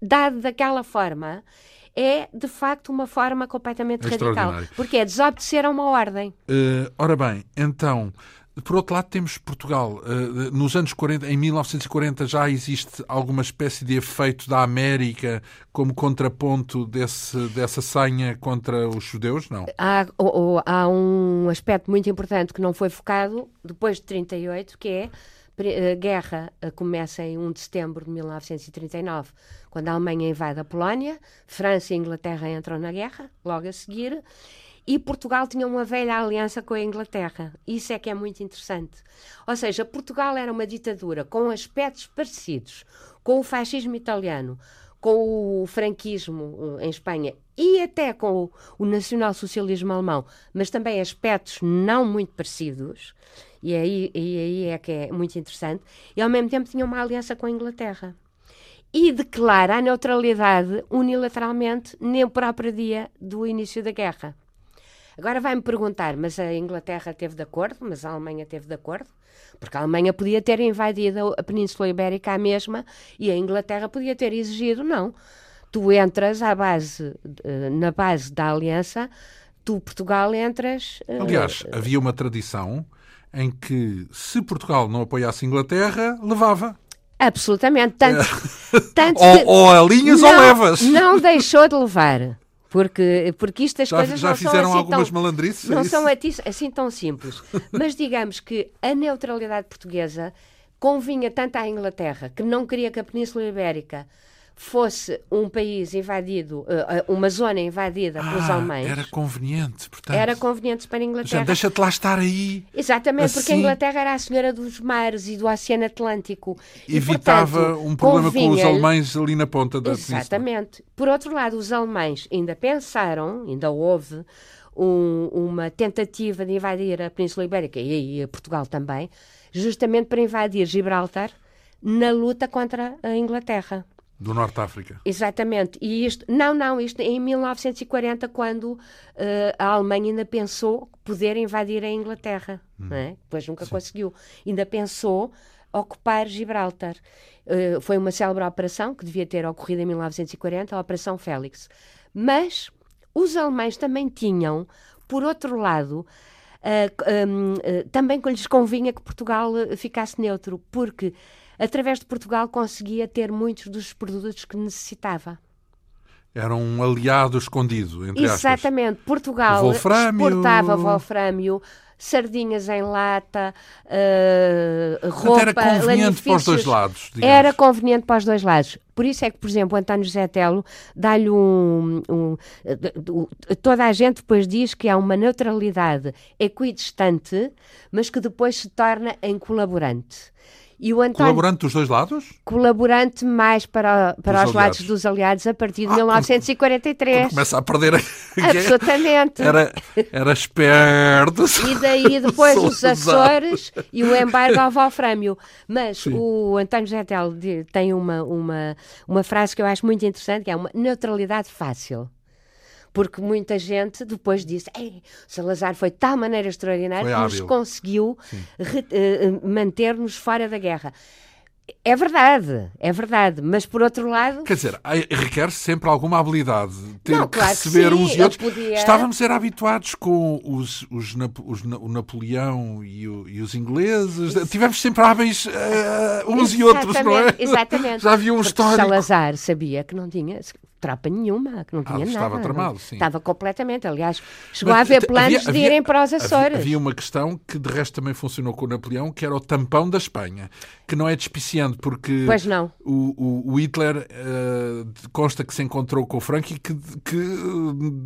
dado daquela forma é de facto uma forma completamente radical. Porque é desobedecer a uma ordem. Uh, ora bem, então. Por outro lado, temos Portugal. Uh, nos anos 40, em 1940, já existe alguma espécie de efeito da América como contraponto desse, dessa senha contra os judeus? Não. Há, ou, há um aspecto muito importante que não foi focado depois de 38, que é a guerra eh, começa em 1 de setembro de 1939, quando a Alemanha invade a Polónia, França e Inglaterra entram na guerra, logo a seguir, e Portugal tinha uma velha aliança com a Inglaterra. Isso é que é muito interessante. Ou seja, Portugal era uma ditadura com aspectos parecidos com o fascismo italiano, com o franquismo eh, em Espanha e até com o, o nacionalsocialismo alemão, mas também aspectos não muito parecidos. E aí, e aí é que é muito interessante. E ao mesmo tempo tinha uma aliança com a Inglaterra. E declara a neutralidade unilateralmente no próprio dia do início da guerra. Agora vai-me perguntar, mas a Inglaterra teve de acordo, mas a Alemanha teve de acordo? Porque a Alemanha podia ter invadido a Península Ibérica a mesma e a Inglaterra podia ter exigido, não. Tu entras à base, na base da aliança, tu, Portugal, entras. Aliás, uh, havia uma tradição em que, se Portugal não apoiasse a Inglaterra, levava. Absolutamente. Tanto, é. tanto ou, ou a linhas não, ou levas. Não deixou de levar. Porque, porque isto as já, coisas já não fizeram são assim algumas tão, malandrices? Não é são assim tão simples. Mas digamos que a neutralidade portuguesa convinha tanto à Inglaterra, que não queria que a Península Ibérica fosse um país invadido, eh, eh, uma zona invadida ah, pelos alemães. Era conveniente, portanto. Era conveniente para a Inglaterra. Deixa-te lá estar aí. Exatamente, assim, porque a Inglaterra era a senhora dos mares e do Oceano Atlântico. Evitava e, portanto, um problema com os alemães ali na ponta da Exatamente. Por outro lado, os alemães ainda pensaram, ainda houve um, uma tentativa de invadir a Península Ibérica e aí a Portugal também, justamente para invadir Gibraltar na luta contra a Inglaterra. Do Norte de África. Exatamente. E isto, não, não, isto em 1940, quando uh, a Alemanha ainda pensou poder invadir a Inglaterra. Hum. É? Depois nunca Sim. conseguiu. Ainda pensou ocupar Gibraltar. Uh, foi uma célebre operação que devia ter ocorrido em 1940, a Operação Félix. Mas os alemães também tinham, por outro lado, uh, um, também lhes convinha que Portugal ficasse neutro, porque através de Portugal conseguia ter muitos dos produtos que necessitava. Era um aliado escondido, entre Exatamente. Aspas. Portugal Wolframio... exportava wolframio, sardinhas em lata, uh, roupa, era conveniente para os dois lados. Digamos. Era conveniente para os dois lados. Por isso é que, por exemplo, António José Telo dá-lhe um, um, Toda a gente depois diz que há uma neutralidade equidistante, mas que depois se torna em colaborante. E o António, colaborante dos dois lados? Colaborante mais para, para os aliados. lados dos aliados a partir de ah, 1943. Quando, quando começa a perder a Absolutamente. Era, era esperto. E daí depois os Açores e o embargo ao Valfrâmio. Mas Sim. o António Getel tem uma, uma, uma frase que eu acho muito interessante, que é uma neutralidade fácil porque muita gente depois disse: Salazar foi de tal maneira extraordinária que nos conseguiu uh, manter-nos fora da guerra. É verdade, é verdade, mas por outro lado. Quer dizer, requer sempre alguma habilidade ter não, que claro receber que sim, uns e outros. Podia... Estávamos a ser habituados com os, os, os o Napoleão e, o, e, os ingleses, Isso. tivemos sempre hábeis uh, uns exatamente, e outros, não é? Exatamente. Já havia um histórico. Salazar sabia que não tinha, trapa nenhuma, que não tinha ah, nada. Estava tramado, sim. Estava completamente. Aliás, chegou Mas, a haver planos havia, de irem para os Açores. Havia, havia, uma questão que de resto também funcionou com o Napoleão, que era o tampão da Espanha, que não é despiciante, porque pois não. O, o, o Hitler uh, consta que se encontrou com o Franco e que, que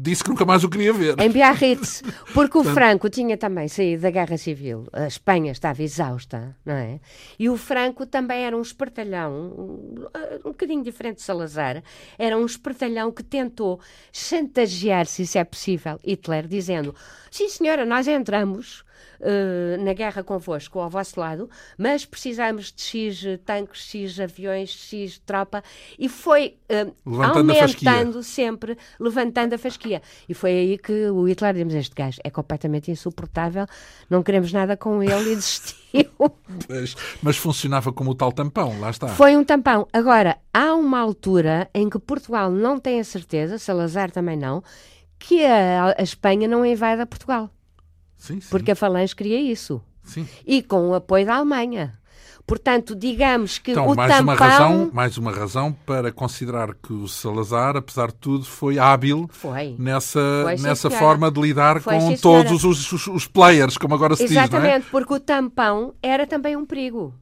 disse que nunca mais o queria ver. Em Biarritz, porque o Franco tinha também saído da Guerra Civil, a Espanha estava exausta, não é? E o Franco também era um espertalhão, um, um bocadinho diferente de Salazar, era um espertalhão espertalhão que tentou chantagear, se isso é possível, Hitler, dizendo: sim, senhora, nós entramos uh, na guerra convosco, ao vosso lado, mas precisamos de X tanques, X aviões, X tropa, e foi uh, aumentando sempre, levantando a fasquia. E foi aí que o Hitler disse: Este gajo é completamente insuportável, não queremos nada com ele e desistiu. Mas, mas, funcionava como o tal tampão, lá está. Foi um tampão. Agora, há uma altura em que Portugal não tem a certeza, Salazar também não, que a, a Espanha não invada Portugal. Sim, sim. Porque a Falange queria isso. Sim. E com o apoio da Alemanha. Portanto, digamos que então, o mais tampão... Uma razão, mais uma razão para considerar que o Salazar, apesar de tudo, foi hábil foi. nessa, foi, nessa forma de lidar foi, com todos os, os, os, players, como agora se Exatamente, diz, não é? porque o tampão era também um perigo.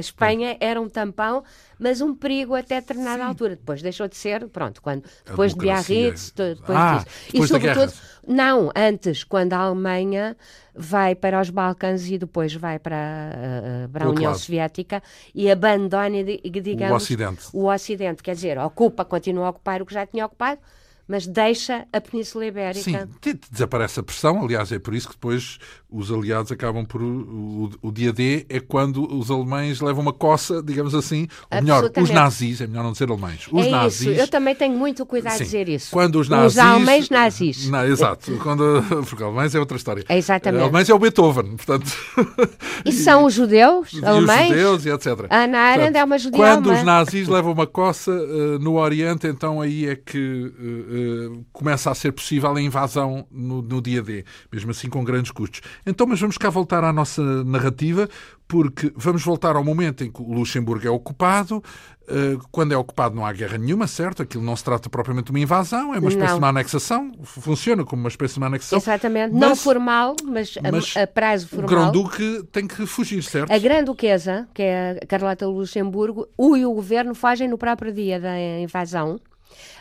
A Espanha era um tampão, mas um perigo até determinada altura. Depois deixou de ser, pronto, quando, depois de Biarritz, depois ah, disso. Depois e sobretudo, não, antes, quando a Alemanha vai para os Balcãs e depois vai para, uh, para a União Soviética e abandona, digamos, o Ocidente. o Ocidente. Quer dizer, ocupa, continua a ocupar o que já tinha ocupado, mas deixa a Península Ibérica. Sim, desaparece a pressão, aliás, é por isso que depois os aliados acabam por. O, o, dia D é quando os alemães levam uma coça, digamos assim, ou melhor, os nazis, é melhor não dizer alemães. Os é nazis. Isso. Eu também tenho muito cuidado de dizer isso. Quando os nazis. Os alemães nazis. Não, exato. Quando, porque alemães é outra história. É exatamente. Alemães é o Beethoven, portanto. E são os judeus, e alemães. Os judeus e etc. A Ana Arendt é uma judia Quando alemã. os nazis levam uma coça uh, no Oriente, então aí é que uh, uh, começa a ser possível a invasão no, no dia D, mesmo assim com grandes custos. Então, mas vamos cá voltar à nossa narrativa, porque vamos voltar ao momento em que o Luxemburgo é ocupado. Eh, quando é ocupado não há guerra nenhuma, certo? Aquilo não se trata propriamente de uma invasão, é uma espécie não. de uma anexação. Funciona como uma espécie de uma anexação. Exatamente. Mas, não formal, mas, mas a, a, prazo formal. O Grão-Duque tem que fugir, certo? A Grã-Duquesa, que é a Carlota Luxemburgo, o e o governo fogem no próprio dia da invasão.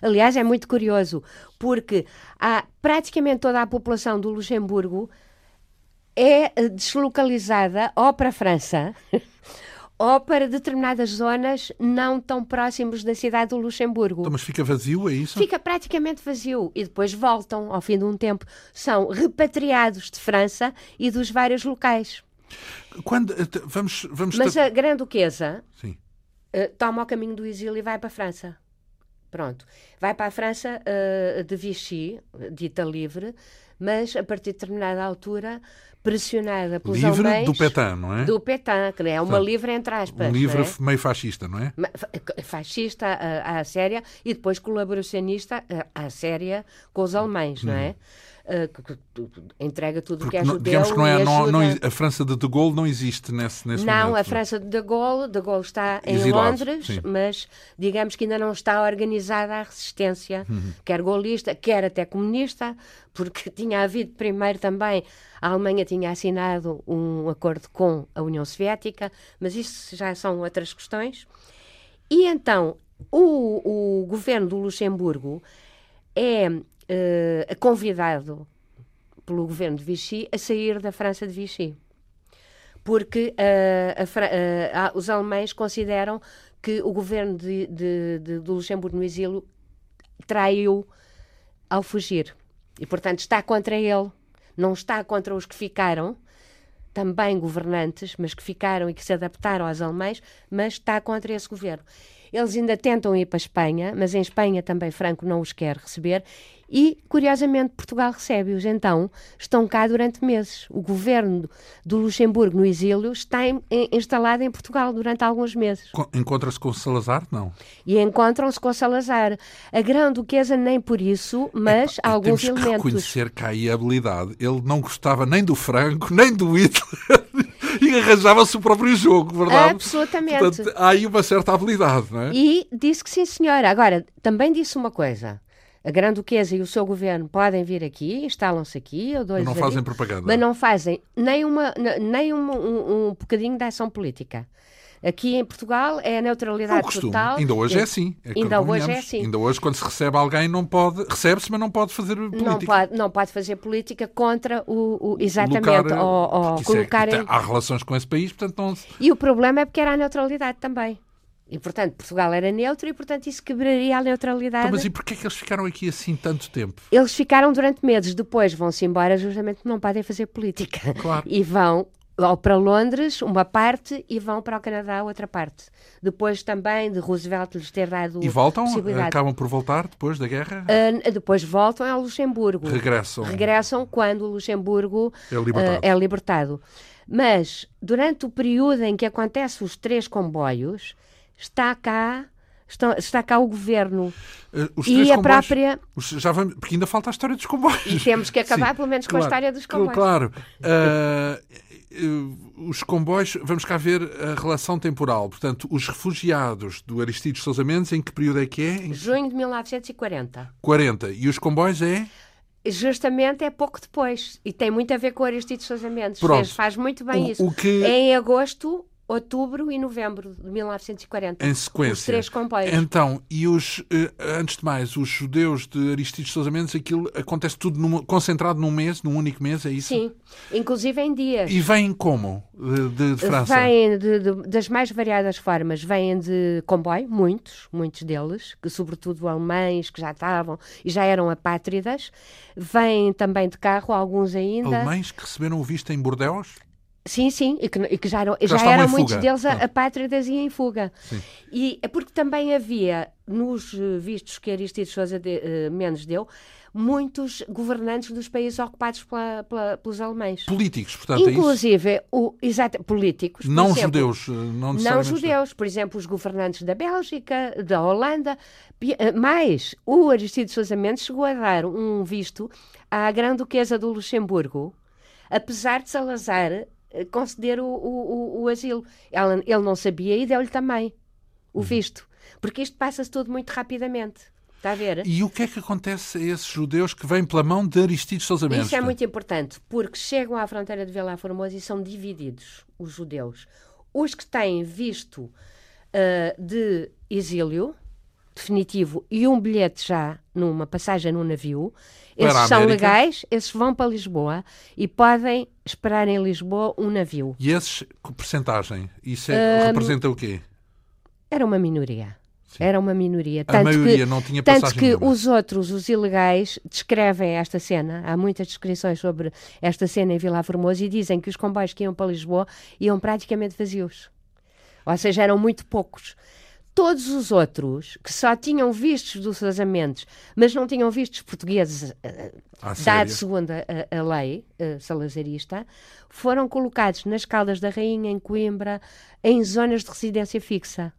Aliás, é muito curioso, porque há praticamente toda a população do Luxemburgo é eh, deslocalizada ou para a França ou para determinadas zonas não tão próximos da cidade do Luxemburgo. Então, mas fica vazio, é isso? Fica praticamente vazio e depois voltam ao fim de um tempo. São repatriados de França e dos vários locais. Quando eh, vamos, vamos Mas a Grande Duquesa Sim. Uh, toma o caminho do exílio e vai para a França. Pronto. Vai para a França uh, de Vichy, dita livre, mas a partir de determinada altura pressionada pelos livre alemães... do Petain, não é? Do Petain, que é uma Portanto, livre entre aspas. Um livre é? meio fascista, não é? Fascista à, à séria e depois colaboracionista à séria com os alemães, hum. não é? Que, que, entrega tudo o que é judeu digamos que não é, não, não, a França de De Gaulle não existe nesse, nesse não, momento. a França de De Gaulle, De Gaulle está em Exilado, Londres, sim. mas digamos que ainda não está organizada a resistência, uhum. quer golista, quer até comunista, porque tinha havido primeiro também, a Alemanha tinha assinado um acordo com a União Soviética, mas isso já são outras questões. E então, o, o governo do Luxemburgo é uh, convidado pelo governo de Vichy a sair da França de Vichy. Porque uh, a, uh, os alemães consideram que o governo de, de, de, do Luxemburgo no exílio traiu ao fugir. E, portanto, está contra ele. Não está contra os que ficaram, também governantes, mas que ficaram e que se adaptaram aos alemães, mas está contra esse governo. Eles ainda tentam ir para a Espanha, mas em Espanha também Franco não os quer receber e, curiosamente, Portugal recebe-os. Então, estão cá durante meses. O governo do Luxemburgo, no exílio, está em, em, instalado em Portugal durante alguns meses. Encontra-se com Salazar? Não. E encontram-se com Salazar. A Grã-Duquesa nem por isso, mas é, alguns temos elementos. que reconhecer cá aí a habilidade. Ele não gostava nem do Franco, nem do Hitler. e arranjava-se o próprio jogo, verdade? Absolutamente. Portanto, há aí uma certa habilidade, não é? E disse que sim, senhora. Agora, também disse uma coisa a Grande Duquesa e o seu governo podem vir aqui, instalam-se aqui, eu mas não fazem propaganda. Mas não fazem nem, uma, nem um, um, um bocadinho de ação política. Aqui em Portugal é a neutralidade é total. Ainda hoje é assim. É ainda hoje é assim. Ainda hoje, quando se recebe alguém, não pode. Recebe-se, mas não pode fazer política. Não pode, não pode fazer política contra o. o exatamente. Locar, ou, ou colocar é, em... Há relações com esse país, portanto não. E o problema é porque era a neutralidade também. E, portanto, Portugal era neutro e, portanto, isso quebraria a neutralidade. Então, mas e porquê é que eles ficaram aqui assim tanto tempo? Eles ficaram durante meses, depois vão-se embora justamente porque não podem fazer política. Claro. E vão ou para Londres, uma parte, e vão para o Canadá, outra parte. Depois também de Roosevelt lhes ter dado E voltam? Acabam por voltar depois da guerra? Ah, depois voltam ao Luxemburgo. Regressam. Regressam quando o Luxemburgo É libertado. ah, é libertado. Mas, durante o período em que acontecem os três comboios, está cá, estão- está cá o governo. Os E a comboios- própria- os- já vamos, porque ainda falta a história dos comboios. E temos que acabar, Sim, pelo menos, com a claro, história dos comboios. Claro. Eh, os comboios, vamos cá ver a relação temporal. Portanto, os refugiados do Aristides Sousa Mendes, em que período é que é? Em Junho de 1940. 40. E os comboios é? Justamente é pouco depois. E tem muito a ver com o Aristides Sousa Mendes. Pronto. Fez- faz muito bem O- isso. o que- em agosto, outubro e novembro de 1940. Em sequência. Os três comboios. Então, e os, eh, antes de mais, os judeus de Aristides Sousa Mendes, aquilo acontece tudo numa- concentrado num mês, num único mês, é isso? Sim, inclusive em dias. E vêm como? De, de- de França? Vêm de- de- das mais variadas formas. Vêm de comboio, muitos, muitos deles, que sobretudo alemães, que já estavam e já eram apátridas. Vêm também de carro, alguns ainda. Alemães que receberam o visto em Bordeaux? Sim, sim, e que, e que já eram, já estavam eram muitos fuga. deles a- Ah. apátridas e em fuga. Sim. E é porque também havia, nos eh, vistos que Aristides Sousa de, eh, Mendes deu, muitos governantes dos países ocupados pela- pela- pelos alemães. Políticos, portanto, é? Inclusive, o, exato, políticos. Não exemplo, judeus, eh, não Não judeus, por exemplo, os governantes da Bélgica, da Holanda, mas o Aristides Sousa Mendes chegou a dar um visto à Grã-Duquesa do Luxemburgo, apesar de Salazar conceder o, o- o- o asilo. Ela- ele não sabia e deu-lhe também Uhum. o visto, porque isto passa-se tudo muito rapidamente. Está a ver? E o que é que acontece a esses judeus que vêm pela mão de Aristides Sousa Mendes? Isso é muito importante, porque chegam à fronteira de Vila Formosa e são divididos, os judeus. Os que têm visto ah, de exílio definitivo e um bilhete já numa passagem num navio, esses são legais, esses vão para Lisboa e podem esperar em Lisboa um navio. E esses, que percentagem? Isso é- representa o quê? Era uma minoria. Era uma minoria. A Tanto maioria que, não tinha Tanto que nenhuma. os outros, os ilegais, descrevem esta cena. Há muitas descrições sobre esta cena em Vila Formosa e dizem que os comboios que iam para Lisboa iam praticamente vazios. Ou seja, eram muito poucos. Todos os outros, que só tinham vistos dos casamentos, mas não tinham vistos portugueses eh, À séria. dado segundo a, a lei eh, salazarista, foram colocados nas Caldas da Rainha, em Coimbra, em zonas de residência fixa.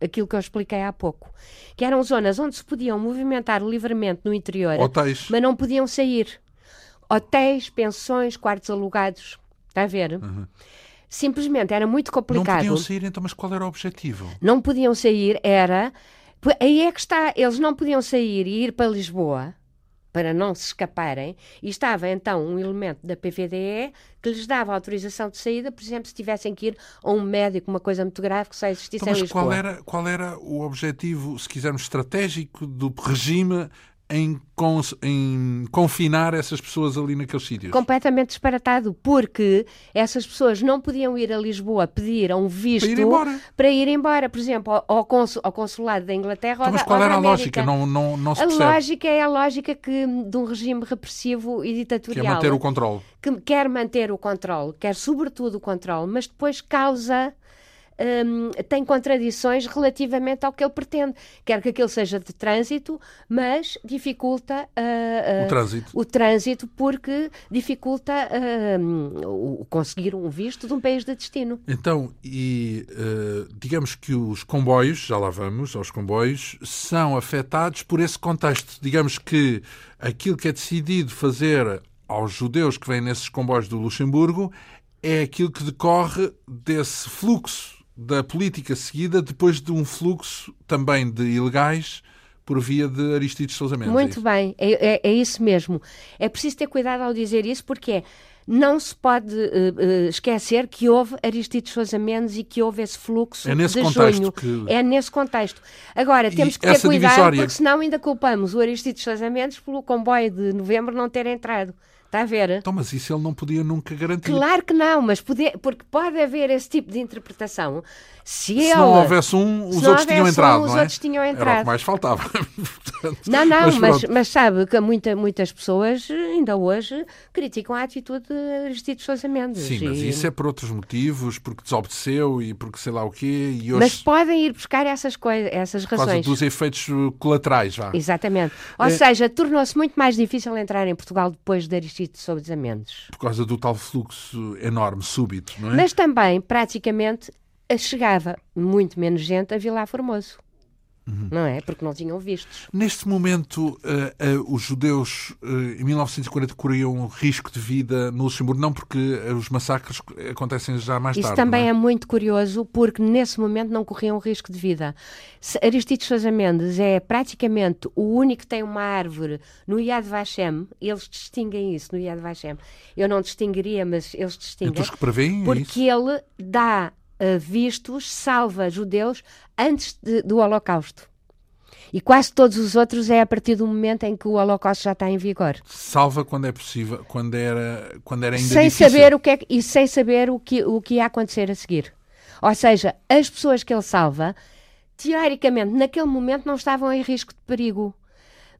Aquilo que eu expliquei há pouco. Que eram zonas onde se podiam movimentar livremente no interior, Hotéis. mas não podiam sair. Hotéis, pensões, quartos alugados. Está a ver? Simplesmente era muito Uhum. Não complicado. podiam sair, então, mas qual era o objetivo? Não podiam sair, era. Aí é que está, eles não podiam sair e ir para Lisboa para não se escaparem, e estava então um elemento da PVDE que lhes dava autorização de saída, por exemplo, se tivessem que ir a um médico, uma coisa muito grave que só existisse Então, em mas Lisboa. qual era, qual era o objetivo, se quisermos, estratégico do regime em, cons- em confinar essas pessoas ali naqueles sítios? Completamente disparatado, porque essas pessoas não podiam ir a Lisboa pedir um visto Para ir embora. para ir embora, por exemplo, ao, ao consu- ao consulado da Inglaterra Então, ou mas da, qual ou era a lógica? Não, não, não se A percebe. lógica é a lógica que, de um regime repressivo e Que é ditatorial. manter o controle. que quer manter o controle, quer sobretudo o controle, mas depois causa. Hum, tem contradições relativamente ao que ele pretende. Quer que aquilo seja de trânsito, mas dificulta ah, ah, O trânsito. o trânsito porque dificulta hum, o conseguir um visto de um país de destino. Então, e digamos que os comboios, já lá vamos aos comboios, são afetados por esse contexto. Digamos que aquilo que é decidido fazer aos judeus que vêm nesses comboios do Luxemburgo é aquilo que decorre desse fluxo da política seguida depois de um fluxo também de ilegais por via de Aristides Sousa Mendes. é Muito isso? bem, é, é- é isso mesmo. É preciso ter cuidado ao dizer isso porque é, não se pode eh, esquecer que houve Aristides Sousa Mendes e que houve esse fluxo É nesse de contexto junho. que- É nesse contexto. Agora, E temos que ter cuidado divisória- porque senão ainda culpamos o Aristides Sousa Mendes pelo comboio de novembro não ter entrado. Está a ver? Então, mas isso ele não podia nunca garantir. Claro que não, mas poder, porque pode haver esse tipo de interpretação. Se, se ele, não houvesse um, os outros tinham um, entrado, os não é? outros tinham entrado. Era o que mais faltava. Portanto, não, não, mas, mas, mas, sabe que muita, muitas pessoas ainda hoje criticam a atitude de Aristides Sousa Mendes. Sim, mas e... isso é por outros motivos, porque desobedeceu e porque sei lá o quê. E hoje... Mas podem ir buscar essas coisas, essas razões. Por causa dos efeitos colaterais, já. Exatamente. Ou é... seja, tornou-se muito mais difícil entrar em Portugal depois de Aristides Por causa do tal fluxo enorme, súbito, não é? Mas também, praticamente, chegava muito menos gente a Vilar Formoso. Uhum. Não é? Porque não tinham vistos. Neste momento, uh, uh, os judeus uh, em 1940 corriam risco de vida no Luxemburgo, não porque os massacres acontecem já mais Isso tarde. Isso também é? é? muito curioso, porque nesse momento não corriam risco de vida. Aristides Sousa Mendes é praticamente o único que tem uma árvore no Yad Vashem, eles distinguem isso no Yad Vashem. Eu não distinguiria, mas eles distinguem. Então os que prevêem porque isso? ele dá vistos, salva judeus antes de, do Holocausto. E quase todos os outros é a partir do momento em que o Holocausto já está em vigor. Salva quando é possível, quando era, quando era ainda sem difícil. saber o que é, e sem saber o que, o que ia acontecer a seguir. Ou seja, as pessoas que ele salva, teoricamente, naquele momento não estavam em risco de perigo.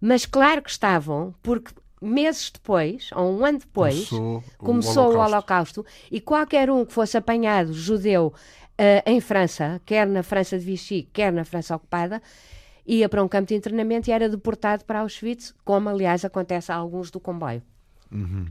Mas claro que estavam, porque meses depois, ou um ano depois, começou, começou o, o, holocausto. holocausto. e qualquer um que fosse apanhado judeu uh, em França, quer na França de Vichy, quer na França ocupada, ia para um campo de internamento e era deportado para Auschwitz, como aliás acontece a alguns do comboio. Uhum.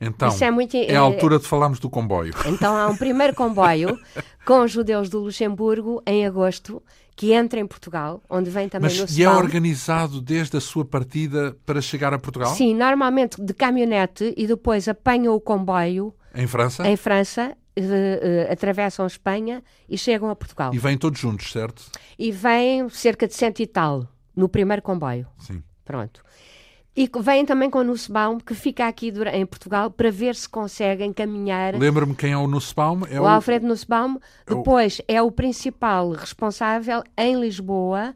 Então, é, muito, é a altura de falarmos do comboio. Então há um primeiro comboio com os judeus do Luxemburgo em agosto que entra em Portugal, onde vem também Mas no e é organizado desde a sua partida para chegar a Portugal? Sim, normalmente de caminhonete e depois apanham o comboio em França, em França uh, uh, atravessam Espanha e chegam a Portugal. E vêm todos juntos, certo? E vêm cerca de cento e tal no primeiro comboio. Sim. Pronto. E vêm também com o Nussbaum, que fica aqui em Portugal, para ver se conseguem caminhar. Lembra-me quem é o Nussbaum? É o, o Alfredo Nussbaum. Depois é o principal responsável em Lisboa,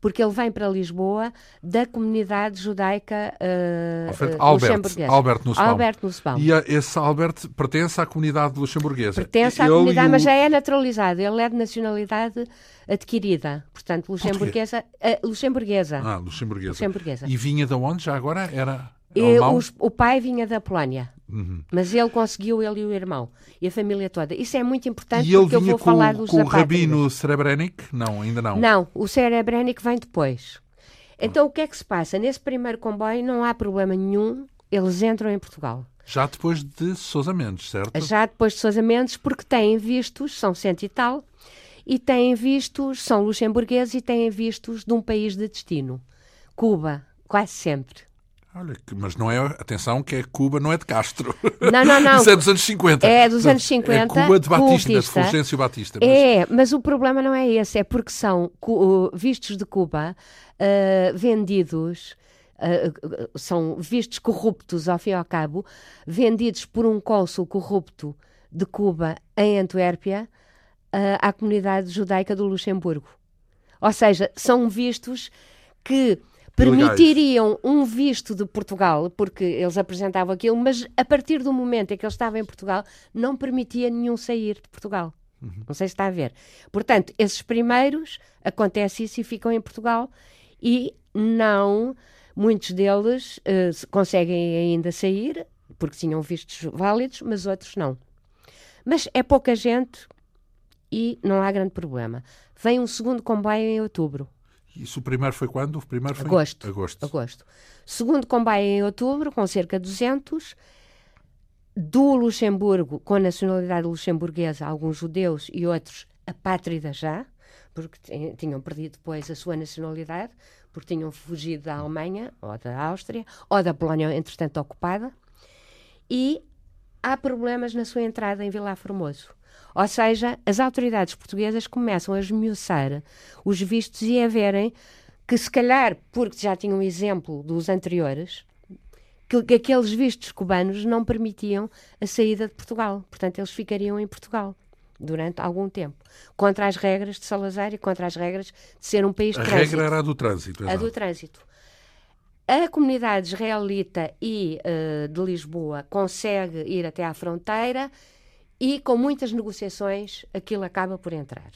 porque ele vem para Lisboa, da comunidade judaica uh, Albert. Albert Nussbaum. Albert Nussbaum. E a, esse Albert pertence à comunidade luxemburguesa. Pertence à ele comunidade, o... mas já é naturalizado. Ele é de nacionalidade adquirida. Portanto, luxemburguesa. Uh, luxemburguesa. Ah, luxemburguesa. luxemburguesa. E vinha de onde já agora? Era e os, o pai vinha da Polónia. Uhum. Mas ele conseguiu, ele e o irmão. E a família toda. Isso é muito importante e porque eu vou com, falar dos com o rabino Srebrenik? Não, ainda não. Não, o Srebrenik vem depois. Então o que é que se passa? Nesse primeiro comboio não há problema nenhum, eles entram em Portugal. Já depois de Sousa Mendes, certo? Já depois de Sousa Mendes, porque têm vistos, são cento e tal, e têm vistos, são luxemburgueses e têm vistos de um país de destino. Cuba, quase sempre. Olha, mas não é, atenção, que é Cuba, não é de Castro. Não, não, não. Isso é dos anos 50. É dos anos 50. É Cuba de Batista, cultista. de Fulgêncio Batista. Mas... É, mas o problema não é esse, é porque são uh, vistos de Cuba uh, vendidos. Uh, são vistos corruptos, ao fim e ao cabo, vendidos por um cônsul corrupto de Cuba em Antuérpia à comunidade judaica do Luxemburgo. Ou seja, são vistos que permitiriam um visto de Portugal, porque eles apresentavam aquilo, mas a partir do momento em que ele estava em Portugal, não permitia nenhum sair de Portugal. Uhum. Não sei se está a ver. Portanto, esses primeiros, acontece isso e ficam em Portugal e não, muitos deles uh, conseguem ainda sair, porque tinham vistos válidos, mas outros não. Mas é pouca gente e não há grande problema. Vem um segundo comboio em outubro. Isso o primeiro foi quando? O primeiro foi agosto. agosto. Agosto. Segundo comboio em outubro, com cerca de 200. Do Luxemburgo, com a nacionalidade luxemburguesa, alguns judeus e outros apátridas já, porque tinham perdido depois a sua nacionalidade, porque tinham fugido da Alemanha, ou da Áustria, ou da Polónia, entretanto ocupada. E há problemas na sua entrada em Vila Formoso. Ou seja, as autoridades portuguesas começam a esmiuçar os vistos e a verem que, se calhar, porque já tinham um exemplo dos anteriores, que, que aqueles vistos cubanos não permitiam a saída de Portugal. Portanto, eles ficariam em Portugal durante algum tempo. Contra as regras de Salazar e contra as regras de ser um país de a trânsito. regra era a do trânsito. A do trânsito. a comunidade israelita e uh, de Lisboa consegue ir até à fronteira e, com muitas negociações, aquilo acaba por entrar.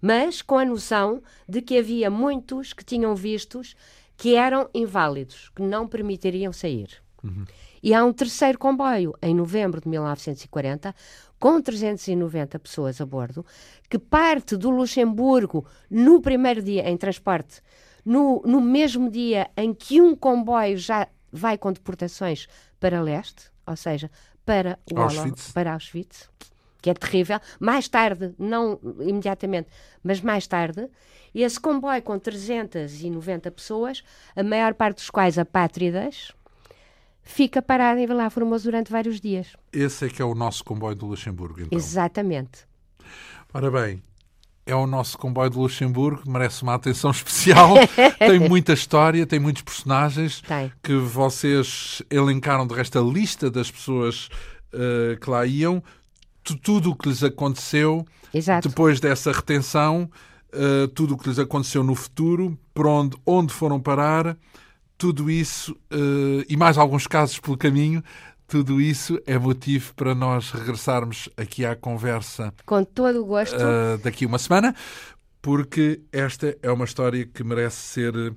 Mas com a noção de que havia muitos que tinham vistos que eram inválidos, que não permitiriam sair. Uhum. E há um terceiro comboio, em novembro de 1940, com 390 pessoas a bordo, que parte do Luxemburgo no primeiro dia em transporte, no, no mesmo dia em que um comboio já vai com deportações para leste, ou seja, para o Auschwitz. para Auschwitz, que é terrível. Mais tarde, não imediatamente, mas mais tarde, esse comboio com 390 pessoas, a maior parte dos quais apátridas, fica parado em Vila Formoso durante vários dias. Esse é que é o nosso comboio do Luxemburgo, então. Exatamente. Ora bem, é o nosso comboio do Luxemburgo, merece uma atenção especial. tem muita história, tem muitos personagens tem. que vocês elencaram de resto a lista das pessoas uh, que lá iam, tudo o que lhes aconteceu Exato. depois dessa retenção, uh, tudo o que lhes aconteceu no futuro, por onde, onde foram parar tudo isso uh, e mais alguns casos pelo caminho, tudo isso é motivo para nós regressarmos aqui à conversa. Com todo o gosto. Uh, daqui uma semana, porque esta é uma história que merece ser uh,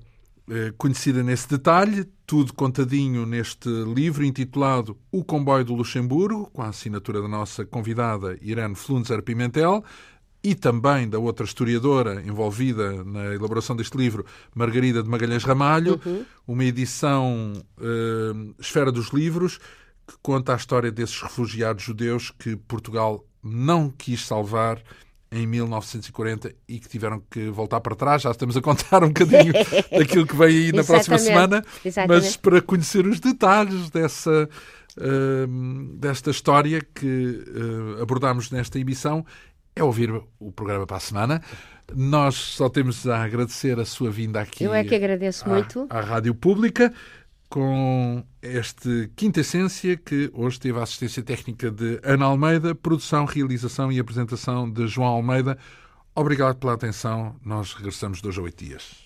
conhecida nesse detalhe, tudo contadinho neste livro intitulado O Comboio do Luxemburgo, com a assinatura da nossa convidada Irene Flunzer Pimentel e também da outra historiadora envolvida na elaboração deste livro, Margarida de Magalhães Ramalho, uhum. uma edição uh, Esfera dos Livros, que conta a história desses refugiados judeus que Portugal não quis salvar em 1940 e que tiveram que voltar para trás. Já estamos a contar um bocadinho daquilo que vem aí na próxima semana, Exatamente. mas para conhecer os detalhes dessa, uh, desta história que uh, abordámos nesta emissão, é ouvir o programa para a semana. Nós só temos a agradecer a sua vinda aqui. Eu é que agradeço à, muito. À Rádio Pública, com este Quinta Essência, que hoje teve a assistência técnica de Ana Almeida, produção, realização e apresentação de João Almeida. Obrigado pela atenção. Nós regressamos dois a oito dias.